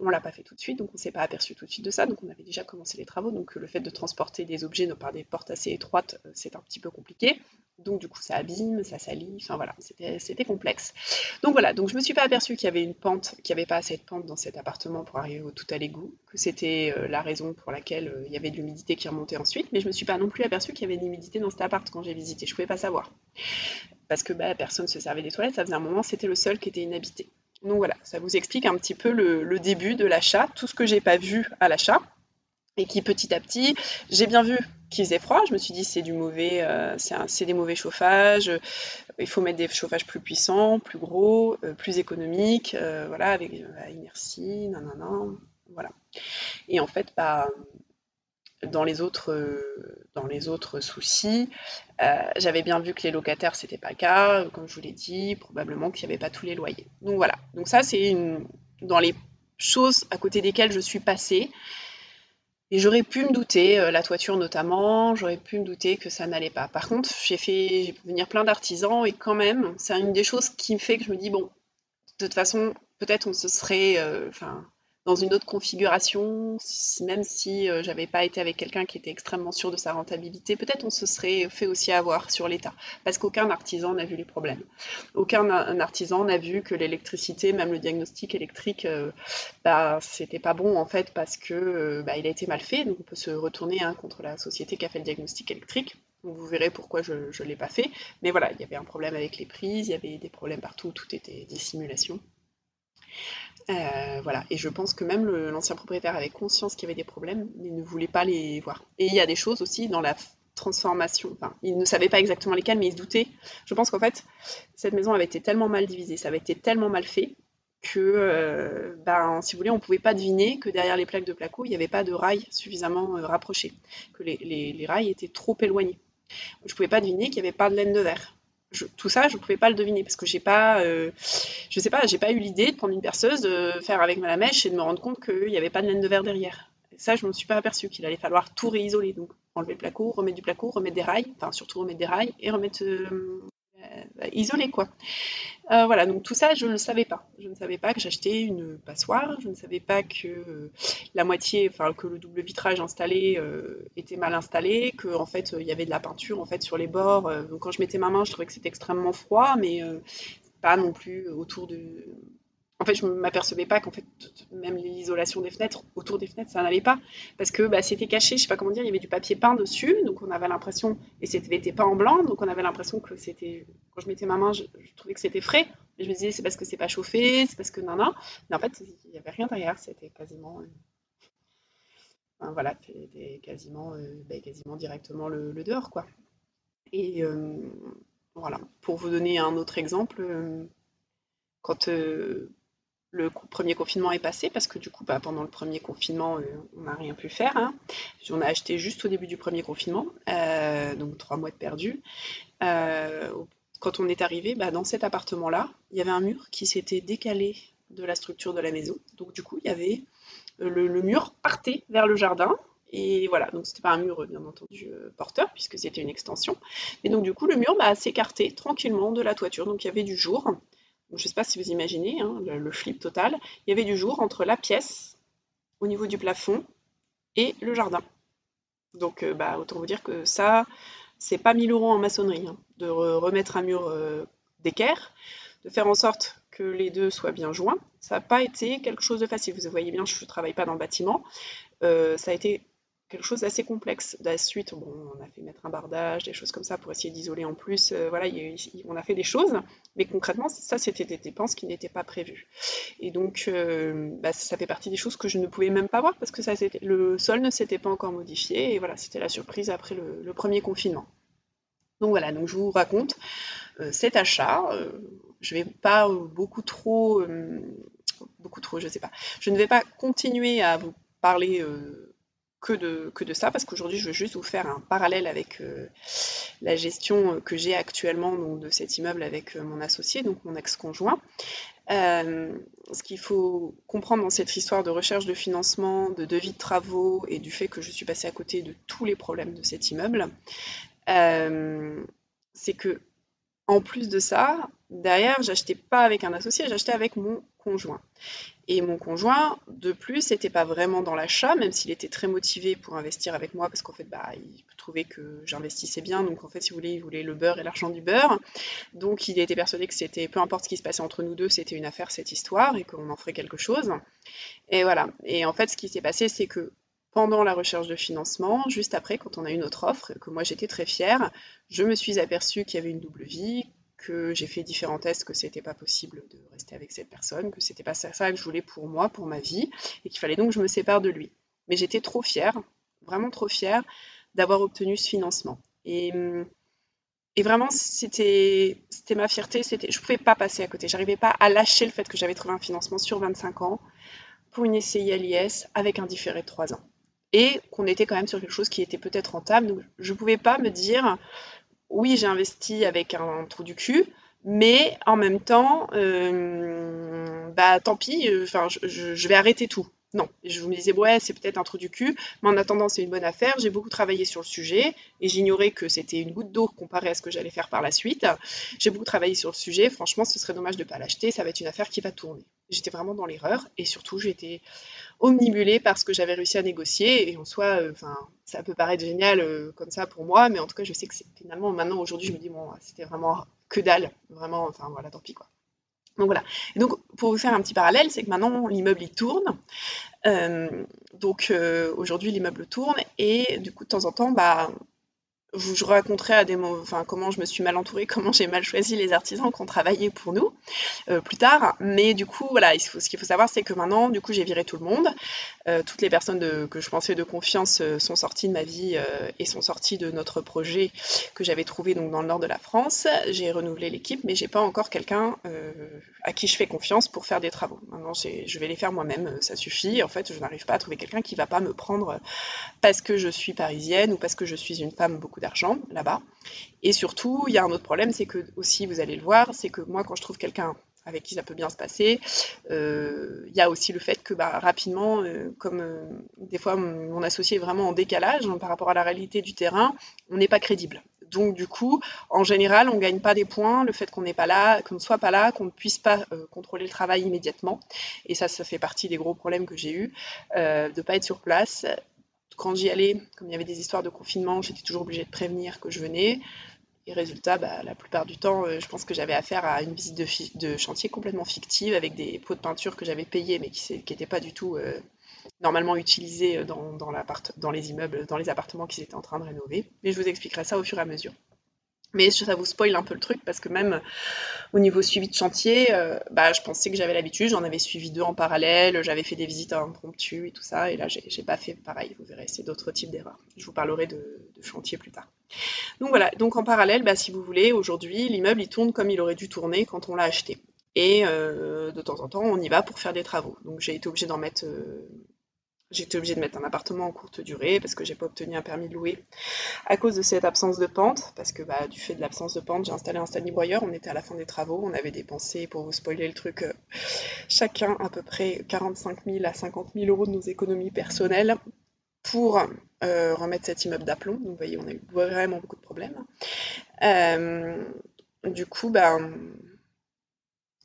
[SPEAKER 1] on l'a pas fait tout de suite, donc on s'est pas aperçu tout de suite de ça. Donc on avait déjà commencé les travaux, donc le fait de transporter des objets par des portes assez étroites, euh, c'est un petit peu compliqué. Donc du coup, ça abîme, ça salit, enfin voilà, c'était complexe. Donc voilà, donc je me suis pas aperçue qu'il y avait une pente, qu'il n'y avait pas assez de pente dans cet appartement pour arriver au tout à l'égout, que c'était euh, la raison pour laquelle il y avait de l'humidité qui remontait ensuite, mais je me suis pas non plus aperçue qu'il y avait de l'humidité dans cet appart quand j'ai visité, je pouvais pas savoir. Parce que bah, personne ne se servait des toilettes, ça faisait un moment, c'était le seul qui était inhabité. Donc voilà, ça vous explique un petit peu le, début de l'achat, tout ce que j'ai pas vu à l'achat, et qui petit à petit, j'ai bien vu qu'il faisait froid. Je me suis dit c'est du mauvais, euh, c'est des mauvais chauffages. Il faut mettre des chauffages plus puissants, plus gros, euh, plus économiques, euh, voilà, avec inertie, non, voilà. Et en fait, bah, dans les autres, euh, dans les autres soucis, euh, j'avais bien vu que les locataires, c'était pas le cas. Comme je vous l'ai dit, probablement qu'il n'y avait pas tous les loyers. Donc voilà. Donc ça, c'est une... dans les choses à côté desquelles je suis passée. Et j'aurais pu me douter, euh, la toiture notamment, j'aurais pu me douter que ça n'allait pas. Par contre, j'ai fait venir plein d'artisans et quand même, c'est une des choses qui me fait que je me dis, bon, de toute façon, peut-être on se serait, dans une autre configuration, même si euh, j'avais pas été avec quelqu'un qui était extrêmement sûr de sa rentabilité, peut-être on se serait fait aussi avoir sur l'État, parce qu'aucun artisan n'a vu les problèmes. Aucun artisan n'a vu que l'électricité, même le diagnostic électrique, euh, bah, c'était pas bon en fait parce que euh, bah, il a été mal fait, donc on peut se retourner hein, contre la société qui a fait le diagnostic électrique. vous verrez pourquoi je ne l'ai pas fait. Mais voilà, il y avait un problème avec les prises, il y avait des problèmes partout, tout était des simulations. Euh, voilà, et je pense que même l'ancien propriétaire avait conscience qu'il y avait des problèmes, mais ne voulait pas les voir. Et il y a des choses aussi dans la transformation, il ne savait pas exactement lesquelles, mais il se doutait. Je pense qu'en fait, cette maison avait été tellement mal divisée, ça avait été tellement mal fait, que, euh, ben, si vous voulez, on ne pouvait pas deviner que derrière les plaques de placo, il n'y avait pas de rails suffisamment euh, rapprochés, que les, les, rails étaient trop éloignés. Je ne pouvais pas deviner qu'il n'y avait pas de laine de verre tout ça, je ne pouvais pas le deviner parce que j'ai pas, euh, je sais pas, j'ai pas eu l'idée de prendre une perceuse, de faire avec ma mèche et de me rendre compte qu'il n'y avait pas de laine de verre derrière. ça, je me suis pas aperçu qu'il allait falloir tout réisoler. Donc, enlever le placo, remettre du placo, remettre des rails, enfin surtout remettre des rails et remettre euh, isolé quoi. Euh, voilà, donc tout ça, je ne le savais pas. Je ne savais pas que j'achetais une passoire, je ne savais pas que euh, la moitié, enfin que le double vitrage installé était mal installé, que en fait il y avait de la peinture en fait sur les bords. donc quand je mettais ma main, je trouvais que c'était extrêmement froid, mais pas non plus autour de en fait, je ne m'apercevais pas qu'en fait, même l'isolation des fenêtres, autour des fenêtres, ça n'allait pas. Parce que bah, c'était caché, je sais pas comment dire, il y avait du papier peint dessus, donc on avait l'impression, et c'était pas en blanc, donc on avait l'impression que c'était, quand je mettais ma main, je, trouvais que c'était frais. Et je me disais, c'est parce que c'est pas chauffé, c'est parce que non, non. Mais en fait, il n'y avait rien derrière, c'était quasiment. Euh, voilà, c'était quasiment, euh, bah, quasiment directement le, dehors, quoi. Et euh, voilà, pour vous donner un autre exemple, quand le premier confinement est passé parce que du coup, bah, pendant le premier confinement, euh, on n'a rien pu faire. Hein. On a acheté juste au début du premier confinement, euh, donc trois mois de perdu. Euh, quand on est arrivé, bah, dans cet appartement-là, il y avait un mur qui s'était décalé de la structure de la maison. Donc du coup, il y avait le, mur partait vers le jardin. Et voilà, donc c'était pas un mur bien entendu porteur puisque c'était une extension. Et donc du coup, le mur bah, s'écartait tranquillement de la toiture. Donc il y avait du jour je ne sais pas si vous imaginez, hein, le, flip total, il y avait du jour entre la pièce, au niveau du plafond, et le jardin. Donc, euh, bah, autant vous dire que ça, c'est pas 1000 euros en maçonnerie, hein, de remettre un mur euh, d'équerre, de faire en sorte que les deux soient bien joints. Ça n'a pas été quelque chose de facile. Vous voyez bien, je ne travaille pas dans le bâtiment. Euh, ça a été quelque chose d'assez complexe. La suite, bon, on a fait mettre un bardage, des choses comme ça pour essayer d'isoler en plus. Euh, voilà, on a fait des choses, mais concrètement, ça, c'était des dépenses qui n'étaient pas prévues. Et donc, euh, bah, ça fait partie des choses que je ne pouvais même pas voir parce que ça, le sol ne s'était pas encore modifié. Et voilà, c'était la surprise après le, premier confinement. Donc voilà, donc je vous raconte euh, cet achat. je ne vais pas beaucoup trop, beaucoup trop, je sais pas. Je ne vais pas continuer à vous parler que de, que de ça, parce qu'aujourd'hui, je veux juste vous faire un parallèle avec euh, la gestion euh, que j'ai actuellement donc, de cet immeuble avec euh, mon associé, donc mon ex-conjoint. ce qu'il faut comprendre dans cette histoire de recherche de financement, de devis de travaux et du fait que je suis passée à côté de tous les problèmes de cet immeuble, c'est que en plus de ça, derrière, j'achetais pas avec un associé, j'achetais avec mon conjoint. Et mon conjoint, de plus, n'était pas vraiment dans l'achat, même s'il était très motivé pour investir avec moi, parce qu'en fait, bah, il trouvait que j'investissais bien. Donc, en fait, si vous voulez, il voulait le beurre et l'argent du beurre. Donc, il était persuadé que c'était, peu importe ce qui se passait entre nous deux, c'était une affaire, cette histoire, et qu'on en ferait quelque chose. Et voilà. Et en fait, ce qui s'est passé, c'est que pendant la recherche de financement, juste après, quand on a eu notre offre, que moi j'étais très fière, je me suis aperçue qu'il y avait une double vie, que j'ai fait différents tests, que c'était pas possible de rester avec cette personne, que c'était pas ça, que je voulais pour moi, pour ma vie, et qu'il fallait donc que je me sépare de lui. Mais j'étais trop fière, vraiment trop fière, d'avoir obtenu ce financement. Et, et vraiment, c'était ma fierté, c'était, je pouvais pas passer à côté, j'arrivais pas à lâcher le fait que j'avais trouvé un financement sur 25 ans pour une SCI à l'IS avec un différé de 3 ans. et qu'on était quand même sur quelque chose qui était peut-être rentable. Donc, je ne pouvais pas me dire, oui, j'ai investi avec un trou du cul, mais en même temps, euh, bah tant pis, euh, je, vais arrêter tout. Non, je me disais, ouais, c'est peut-être un trou du cul, mais en attendant, c'est une bonne affaire. J'ai beaucoup travaillé sur le sujet et j'ignorais que c'était une goutte d'eau comparé à ce que j'allais faire par la suite. J'ai beaucoup travaillé sur le sujet. Franchement, ce serait dommage de ne pas l'acheter. Ça va être une affaire qui va tourner. J'étais vraiment dans l'erreur et surtout, j'étais omnibulée par ce que j'avais réussi à négocier. Et en soi, euh, ça peut paraître génial euh, comme ça pour moi, mais en tout cas, je sais que finalement, maintenant, aujourd'hui, je me dis, bon, c'était vraiment que dalle. Vraiment, enfin, voilà, tant pis, quoi. Donc voilà. Donc pour vous faire un petit parallèle, c'est que maintenant l'immeuble il tourne. Euh, donc aujourd'hui l'immeuble tourne et du coup de temps en temps, bah, je raconterai mots, enfin, comment je me suis mal entourée, comment j'ai mal choisi les artisans qui ont travaillé pour nous euh, plus tard. Mais du coup, voilà, ce qu'il faut savoir, c'est que maintenant, du coup, j'ai viré tout le monde. Euh, toutes les personnes que je pensais de confiance euh, sont sorties de ma vie et sont sorties de notre projet que j'avais trouvé donc dans le nord de la France. J'ai renouvelé l'équipe, mais j'ai pas encore quelqu'un à qui je fais confiance pour faire des travaux. Maintenant, je vais les faire moi-même, ça suffit. En fait, je n'arrive pas à trouver quelqu'un qui va pas me prendre parce que je suis parisienne ou parce que je suis une femme beaucoup d'argent là-bas. Et surtout, il y a un autre problème, c'est que aussi, vous allez le voir, c'est que moi, quand je trouve quelqu'un avec qui ça peut bien se passer. Euh, il y a aussi le fait que bah, rapidement, euh, comme euh, des fois mon associé est vraiment en décalage hein, par rapport à la réalité du terrain, on n'est pas crédible. Donc du coup, en général, on ne gagne pas des points, le fait qu'on n'est pas là, qu'on ne soit pas là, qu'on ne puisse pas contrôler le travail immédiatement. Et ça, ça fait partie des gros problèmes que j'ai eu, de ne pas être sur place, quand j'y allais, comme il y avait des histoires de confinement, j'étais toujours obligée de prévenir que je venais. Et résultat, bah, la plupart du temps, euh, je pense que j'avais affaire à une visite de, chantier complètement fictive avec des pots de peinture que j'avais payés mais qui n'étaient pas du tout euh, normalement utilisés euh, dans, dans les immeubles, dans les appartements qu'ils étaient en train de rénover. Mais je vous expliquerai ça au fur et à mesure. Mais ça vous spoil un peu le truc parce que même au niveau suivi de chantier, euh, bah, je pensais que j'avais l'habitude, j'en avais suivi deux en parallèle, j'avais fait des visites impromptues et tout ça, et là j'ai pas fait pareil, vous verrez, c'est d'autres types d'erreurs. Je vous parlerai de, chantier plus tard. Donc voilà, donc en parallèle, bah, si vous voulez, aujourd'hui l'immeuble il tourne comme il aurait dû tourner quand on l'a acheté. Et euh, de temps en temps, on y va pour faire des travaux. Donc j'ai été obligée d'en mettre euh, J'étais obligée de mettre un appartement en courte durée parce que j'ai pas obtenu un permis de louer à cause de cette absence de pente. Parce que bah, du fait de l'absence de pente, j'ai installé un stanley broyeur. On était à la fin des travaux. On avait dépensé, pour vous spoiler le truc, euh, chacun à peu près 45 000 à 50 000 euros de nos économies personnelles pour euh, remettre cet immeuble d'aplomb. Donc vous voyez, on a eu vraiment beaucoup de problèmes. Euh, du coup, bah,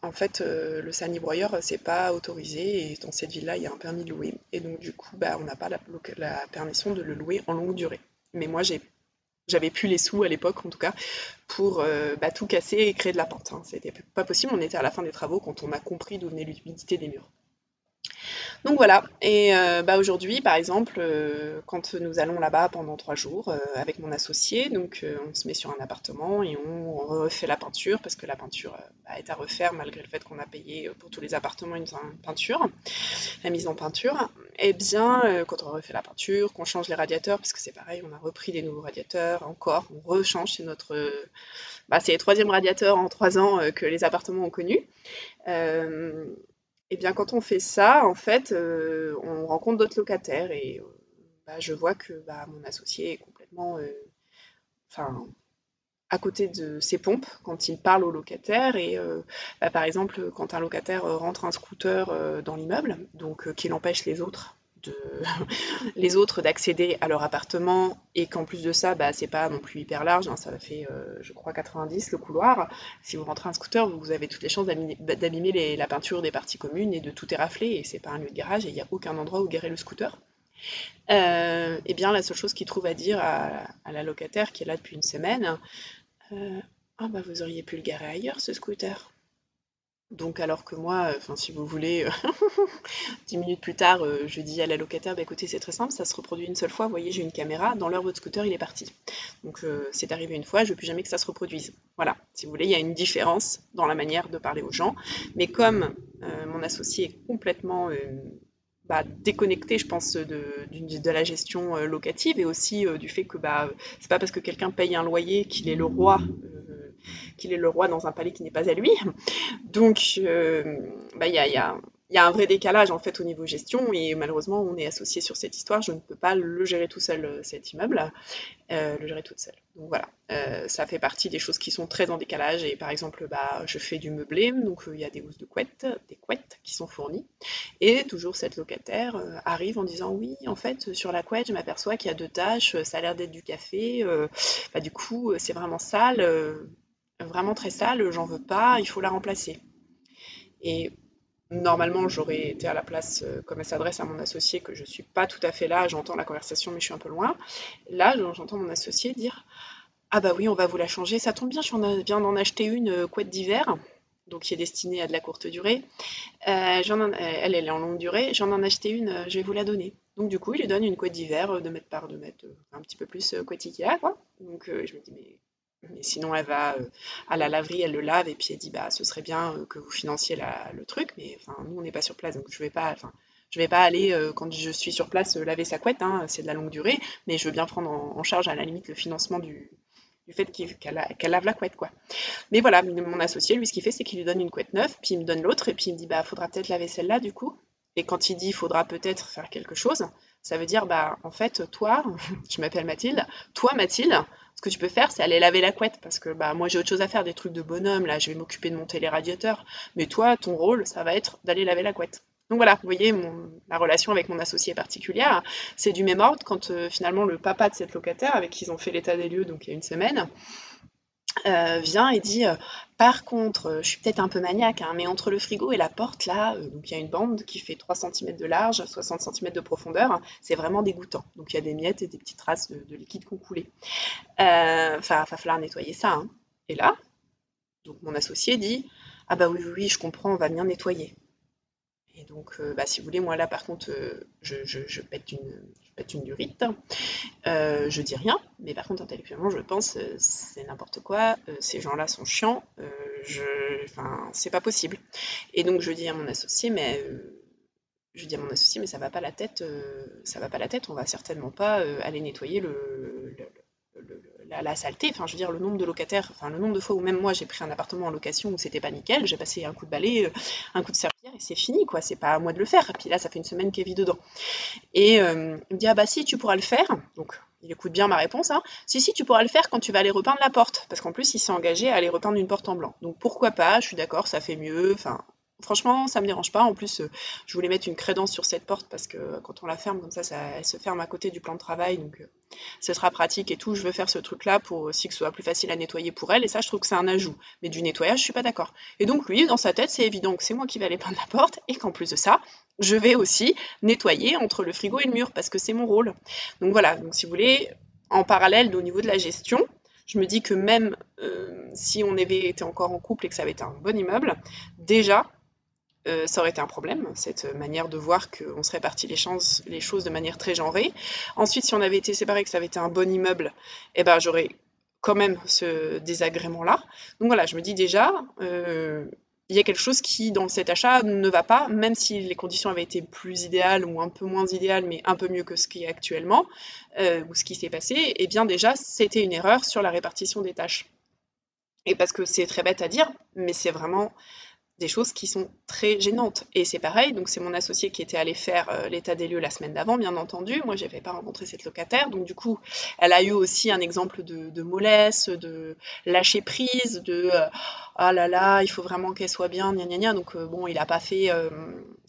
[SPEAKER 1] en fait, euh, le le broyeur, c'est pas autorisé et dans cette ville-là, il y a un permis de louer. Et donc, du coup, bah, on n'a pas la, permission de le louer en longue durée. Mais moi, j'avais plus les sous à l'époque, en tout cas, pour euh, bah, tout casser et créer de la pente. Hein. C'était pas possible. On était à la fin des travaux quand on a compris d'où venait l'humidité des murs. Donc voilà, et euh, bah aujourd'hui par exemple, euh, quand nous allons là-bas pendant trois jours euh, avec mon associé, donc on se met sur un appartement et on refait la peinture parce que la peinture bah, est à refaire malgré le fait qu'on a payé pour tous les appartements une, peinture, la mise en peinture. Et eh bien quand on refait la peinture, qu'on change les radiateurs, parce que c'est pareil, on a repris des nouveaux radiateurs encore, on rechange, c'est notre, bah, c'est les troisième radiateurs en trois ans que les appartements ont connu. Et eh bien, quand on fait ça, en fait, euh, on rencontre d'autres locataires et euh, bah, je vois que bah, mon associé est complètement, euh, à côté de ses pompes quand il parle aux locataires. Et bah, par exemple, quand un locataire rentre un scooter dans l'immeuble, donc qu'il empêche les autres les autres d'accéder à leur appartement et qu'en plus de ça, bah, c'est pas non plus hyper large, hein, ça fait euh, je crois 90 le couloir. Si vous rentrez un scooter, vous avez toutes les chances d'abîmer la peinture des parties communes et de tout érafler et c'est pas un lieu de garage et il n'y a aucun endroit où garer le scooter. Euh, et bien la seule chose qu'il trouve à dire à, la locataire qui est là depuis une semaine, euh, ah bah vous auriez pu le garer ailleurs ce scooter. Donc alors que moi, euh, enfin si vous voulez, euh, dix minutes plus tard, euh, je dis à la locataire, bah, écoutez c'est très simple, ça se reproduit une seule fois, vous voyez j'ai une caméra, dans l'heure votre scooter il est parti. Donc c'est arrivé une fois, je ne veux plus jamais que ça se reproduise. Voilà, si vous voulez, il y a une différence dans la manière de parler aux gens, mais comme mon associé est complètement bah, déconnecté, je pense, de, de, la gestion locative et aussi du fait que bah, c'est pas parce que quelqu'un paye un loyer qu'il est le roi qu'il est le roi dans un palais qui n'est pas à lui. Donc, euh, bah, il y, a, un vrai décalage en fait au niveau gestion et malheureusement on est associé sur cette histoire. Je ne peux pas le gérer tout seul euh, cet immeuble, euh, le gérer toute seule. Donc voilà, ça fait partie des choses qui sont très en décalage et par exemple bah, je fais du meublé, donc il y a des housses de couettes, des couettes qui sont fournies et toujours cette locataire arrive en disant oui en fait sur la couette je m'aperçois qu'il y a deux taches, ça a l'air d'être du café, bah, du coup c'est vraiment sale, vraiment très sale, j'en veux pas, il faut la remplacer. Et normalement j'aurais été à la place, euh, comme elle s'adresse à mon associé, que je ne suis pas tout à fait là, j'entends la conversation mais je suis un peu loin. Là, j'entends mon associé dire Ah bah oui, on va vous la changer, ça tombe bien, je viens d'en acheter une euh, couette d'hiver, donc qui est destinée à de la courte durée. Euh, elle, elle est en longue durée, j'en ai acheté une, je vais vous la donner. Donc du coup, il lui donne une couette d'hiver, de mètre par 2 mètres, un petit peu plus couette Ikea, quoi. Donc je me dis, mais mais sinon, elle va euh, à la laverie, elle le lave et puis elle dit bah ce serait bien euh, que vous financiez le truc, mais nous on n'est pas sur place donc je vais pas, enfin je vais pas aller euh, quand je suis sur place laver sa couette, hein, c'est de la longue durée, mais je veux bien prendre en, charge à la limite le financement du, fait qu'elle lave la couette quoi. Mais voilà, mon associé lui ce qu'il fait c'est qu'il lui donne une couette neuve, puis il me donne l'autre et puis il me dit bah faudra peut-être laver celle-là du coup. Et quand il dit faudra peut-être faire quelque chose, ça veut dire bah en fait toi, je m'appelle Mathilde, toi Mathilde, ce que tu peux faire, c'est aller laver la couette parce que bah, moi j'ai autre chose à faire, des trucs de bonhomme, là je vais m'occuper de monter les radiateurs. Mais toi, ton rôle, ça va être d'aller laver la couette. Donc voilà, vous voyez, mon, la relation avec mon associé particulière, c'est du même ordre quand euh, finalement le papa de cette locataire, avec qui ils ont fait l'état des lieux donc il y a une semaine, euh, vient et dit euh, par contre, euh, je suis peut-être un peu maniaque, hein, mais entre le frigo et la porte, là, il y a une bande qui fait 3 cm de large, 60 cm de profondeur, c'est vraiment dégoûtant. Donc il y a des miettes et des petites traces de, liquide qui ont coulé. Enfin, il va falloir nettoyer ça. Hein. Et là, donc mon associé dit Ah bah oui, oui, je comprends, on va bien nettoyer. Et donc, bah, si vous voulez, moi là, par contre, je, je pète une durite. Euh, je dis rien, mais par contre, intellectuellement, je pense, c'est n'importe quoi. ces gens-là sont chiants. je, enfin, c'est pas possible. Et donc, je dis à mon associé, mais je dis à mon associé, mais ça va pas la tête. ça va pas la tête. On va certainement pas aller nettoyer le la, saleté. Enfin, je veux dire, le nombre de locataires, enfin, le nombre de fois où même moi j'ai pris un appartement en location où c'était pas nickel, j'ai passé un coup de balai, euh, un coup de serpillère et c'est fini, quoi. C'est pas à moi de le faire. Et puis là, ça fait une semaine qu'elle vit dedans. Et euh, il me dit, ah bah si, tu pourras le faire. Donc, il écoute bien ma réponse. Hein. Si, si, tu pourras le faire quand tu vas aller repeindre la porte. Parce qu'en plus, il s'est engagé à aller repeindre une porte en blanc. Donc, pourquoi pas, je suis d'accord, ça fait mieux. Enfin, Franchement, ça me dérange pas. En plus, euh, je voulais mettre une crédence sur cette porte parce que euh, quand on la ferme comme ça, elle se ferme à côté du plan de travail, donc euh, ce sera pratique et tout. Je veux faire ce truc-là pour aussi que ce soit plus facile à nettoyer pour elle. Et ça, je trouve que c'est un ajout. Mais du nettoyage, je suis pas d'accord. Et donc lui, dans sa tête, c'est évident que c'est moi qui vais aller peindre la porte et qu'en plus de ça, je vais aussi nettoyer entre le frigo et le mur parce que c'est mon rôle. Donc voilà. Donc si vous voulez, en parallèle au niveau de la gestion, je me dis que même si on avait été encore en couple et que ça avait été un bon immeuble, déjà, euh, ça aurait été un problème, cette manière de voir qu'on se répartit les, choses de manière très genrée. Ensuite, si on avait été séparés, que ça avait été un bon immeuble, eh ben, j'aurais quand même ce désagrément-là. Donc voilà, je me dis déjà, euh, il y a quelque chose qui, dans cet achat, ne va pas, même si les conditions avaient été plus idéales ou un peu moins idéales, mais un peu mieux que ce qui est actuellement, euh, ou ce qui s'est passé, eh bien déjà, c'était une erreur sur la répartition des tâches. Et parce que c'est très bête à dire, mais c'est vraiment des choses qui sont très gênantes. Et c'est pareil, donc c'est mon associé qui était allé faire euh, l'état des lieux la semaine d'avant, bien entendu. Moi, je n'avais pas rencontré cette locataire, donc du coup, elle a eu aussi un exemple de, mollesse, de lâcher prise, de euh, ah là là, il faut vraiment qu'elle soit bien, gna gna gna. Donc euh, bon, il a pas fait,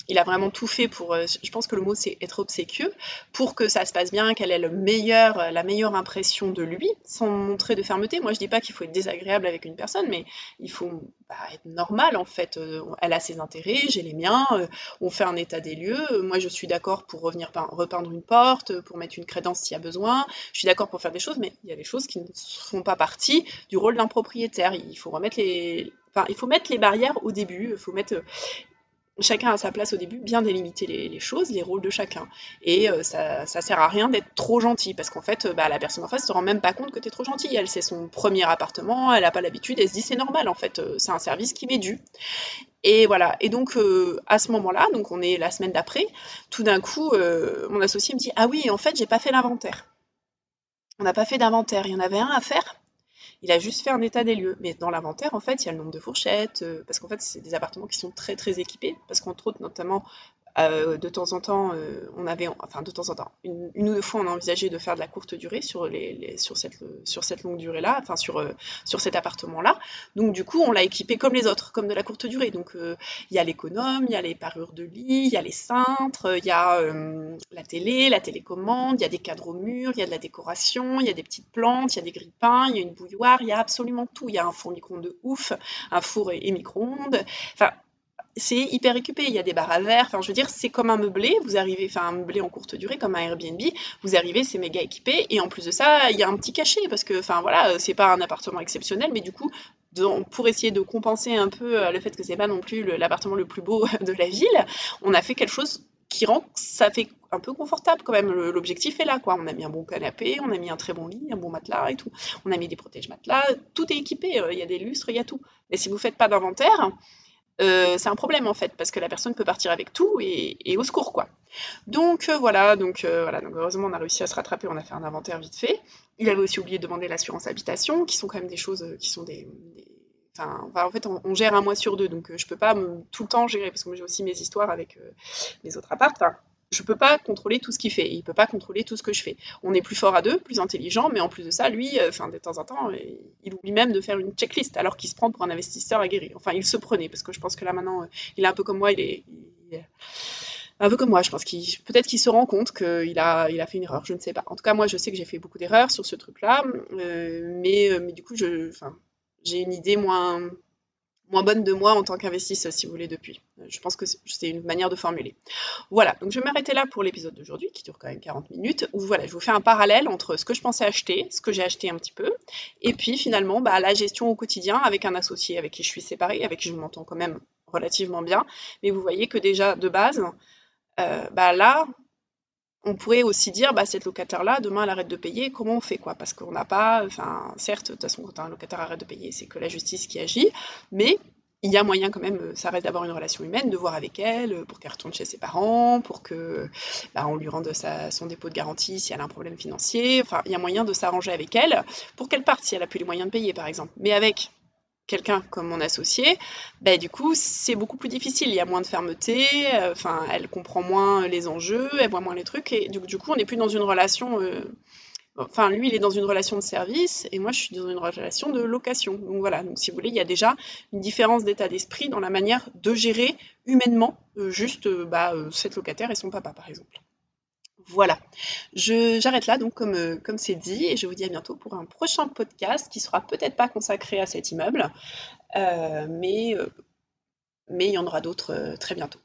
[SPEAKER 1] il a vraiment tout fait pour. je pense que le mot c'est être obséquieux pour que ça se passe bien, qu'elle ait meilleur, la meilleure impression de lui, sans montrer de fermeté. Moi, je dis pas qu'il faut être désagréable avec une personne, mais il faut bah, être normal en fait euh, elle a ses intérêts, j'ai les miens, euh, on fait un état des lieux, moi je suis d'accord pour revenir repeindre une porte, pour mettre une crédence s'il y a besoin, je suis d'accord pour faire des choses, mais il y a des choses qui ne font pas partie du rôle d'un propriétaire. Il faut il faut mettre les barrières au début, il faut mettre chacun a sa place au début, bien délimiter les, choses, les rôles de chacun. Et euh, ça, ça sert à rien d'être trop gentil, parce qu'en fait, bah, la personne en face ne se rend même pas compte que tu es trop gentil. Elle, c'est son premier appartement, elle n'a pas l'habitude, elle se dit c'est normal, en fait, euh, c'est un service qui m'est dû. Et voilà. Et donc, euh, à ce moment-là, donc on est la semaine d'après, tout d'un coup, mon associé me dit Ah oui, en fait, j'ai pas fait l'inventaire. On n'a pas fait d'inventaire. Il y en avait un à faire. Il a juste fait un état des lieux. Mais dans l'inventaire, en fait, il y a le nombre de fourchettes, euh, parce qu'en fait, c'est des appartements qui sont très très équipés, parce qu'entre autres, notamment, euh, de temps en temps, euh, on avait, enfin de temps en temps, une, ou deux fois, on a envisagé de faire de la courte durée sur, les, sur, cette, sur cette longue durée-là, enfin sur, euh, sur cet appartement-là. Donc du coup, on l'a équipé comme les autres, comme de la courte durée. Donc il y a l'économe, il y a les parures de lit, il y a les cintres, il y a la télé, la télécommande, il y a des cadres au mur, il y a de la décoration, il y a des petites plantes, il y a des grille-pains, il y a une bouilloire, il y a absolument tout. Il y a un four micro-ondes de ouf, un four et, et micro-ondes. Enfin, c'est hyper équipé. Il y a des barres à verre. Enfin, je veux dire, c'est comme un meublé. Vous arrivez, enfin, un meublé en courte durée, comme un Airbnb. Vous arrivez, c'est méga équipé. Et en plus de ça, il y a un petit cachet parce que, enfin, voilà, c'est pas un appartement exceptionnel, mais du coup, pour essayer de compenser un peu euh, le fait que c'est pas non plus l'appartement le plus beau de la ville, on a fait quelque chose qui rend ça fait un peu confortable quand même. L'objectif est là, quoi. On a mis un bon canapé, on a mis un très bon lit, un bon matelas et tout. On a mis des protèges matelas, tout est équipé. Euh, il y a des lustres, il y a tout. Mais si vous faites pas d'inventaire, euh, c'est un problème en fait, parce que la personne peut partir avec tout et, au secours quoi. Donc euh, voilà, donc euh, voilà, donc heureusement on a réussi à se rattraper, on a fait un inventaire vite fait. Il avait aussi oublié de demander l'assurance habitation, qui sont quand même des choses qui sont des, Enfin, en fait, on, gère un mois sur deux, donc je peux pas tout le temps gérer, parce que j'ai aussi mes histoires avec mes autres apparts je peux pas contrôler tout ce qu'il fait. Il peut pas contrôler tout ce que je fais. On est plus fort à deux, plus intelligent, mais en plus de ça, lui, euh, de temps en temps, euh, il oublie même de faire une checklist alors qu'il se prend pour un investisseur aguerri. Enfin, il se prenait parce que je pense que là maintenant, euh, il est un peu comme moi. Il est, un peu comme moi. Je pense qu'il peut-être qu'il se rend compte qu'il a, il a fait une erreur. Je ne sais pas. En tout cas, moi, je sais que j'ai fait beaucoup d'erreurs sur ce truc-là, mais, mais du coup, j'ai une idée moins moins bonne de moi en tant qu'investisseur, si vous voulez, depuis. Je pense que c'est une manière de formuler. Voilà, donc je vais m'arrêter là pour l'épisode d'aujourd'hui, qui dure quand même 40 minutes, où voilà, je vous fais un parallèle entre ce que je pensais acheter, ce que j'ai acheté un petit peu, et puis finalement bah, la gestion au quotidien avec un associé avec qui je suis séparée, avec qui je m'entends quand même relativement bien. Mais vous voyez que déjà, de base, euh, bah là, on pourrait aussi dire, bah, cette locataire-là, demain, elle arrête de payer, comment on fait quoi? Parce qu'on n'a pas, enfin, certes, de toute façon, quand un locataire arrête de payer, c'est que la justice qui agit, mais il y a moyen quand même, ça reste d'avoir une relation humaine, de voir avec elle, pour qu'elle retourne chez ses parents, pour que bah, on lui rende son dépôt de garantie si elle a un problème financier. Enfin, il y a moyen de s'arranger avec elle pour qu'elle parte si elle a plus les moyens de payer, par exemple. Mais avec quelqu'un comme mon associé, bah, du coup, c'est beaucoup plus difficile. Il y a moins de fermeté, euh, enfin, elle comprend moins les enjeux, elle voit moins les trucs, et du, coup, on n'est plus dans une relation. Euh, enfin, lui, il est dans une relation de service, et moi, je suis dans une relation de location. Donc voilà, donc si vous voulez, il y a déjà une différence d'état d'esprit dans la manière de gérer humainement euh, juste bah, cette locataire et son papa, par exemple. Voilà, j'arrête là donc comme euh, comme c'est dit et je vous dis à bientôt pour un prochain podcast qui sera peut-être pas consacré à cet immeuble, euh, euh, mais il y en aura d'autres très bientôt.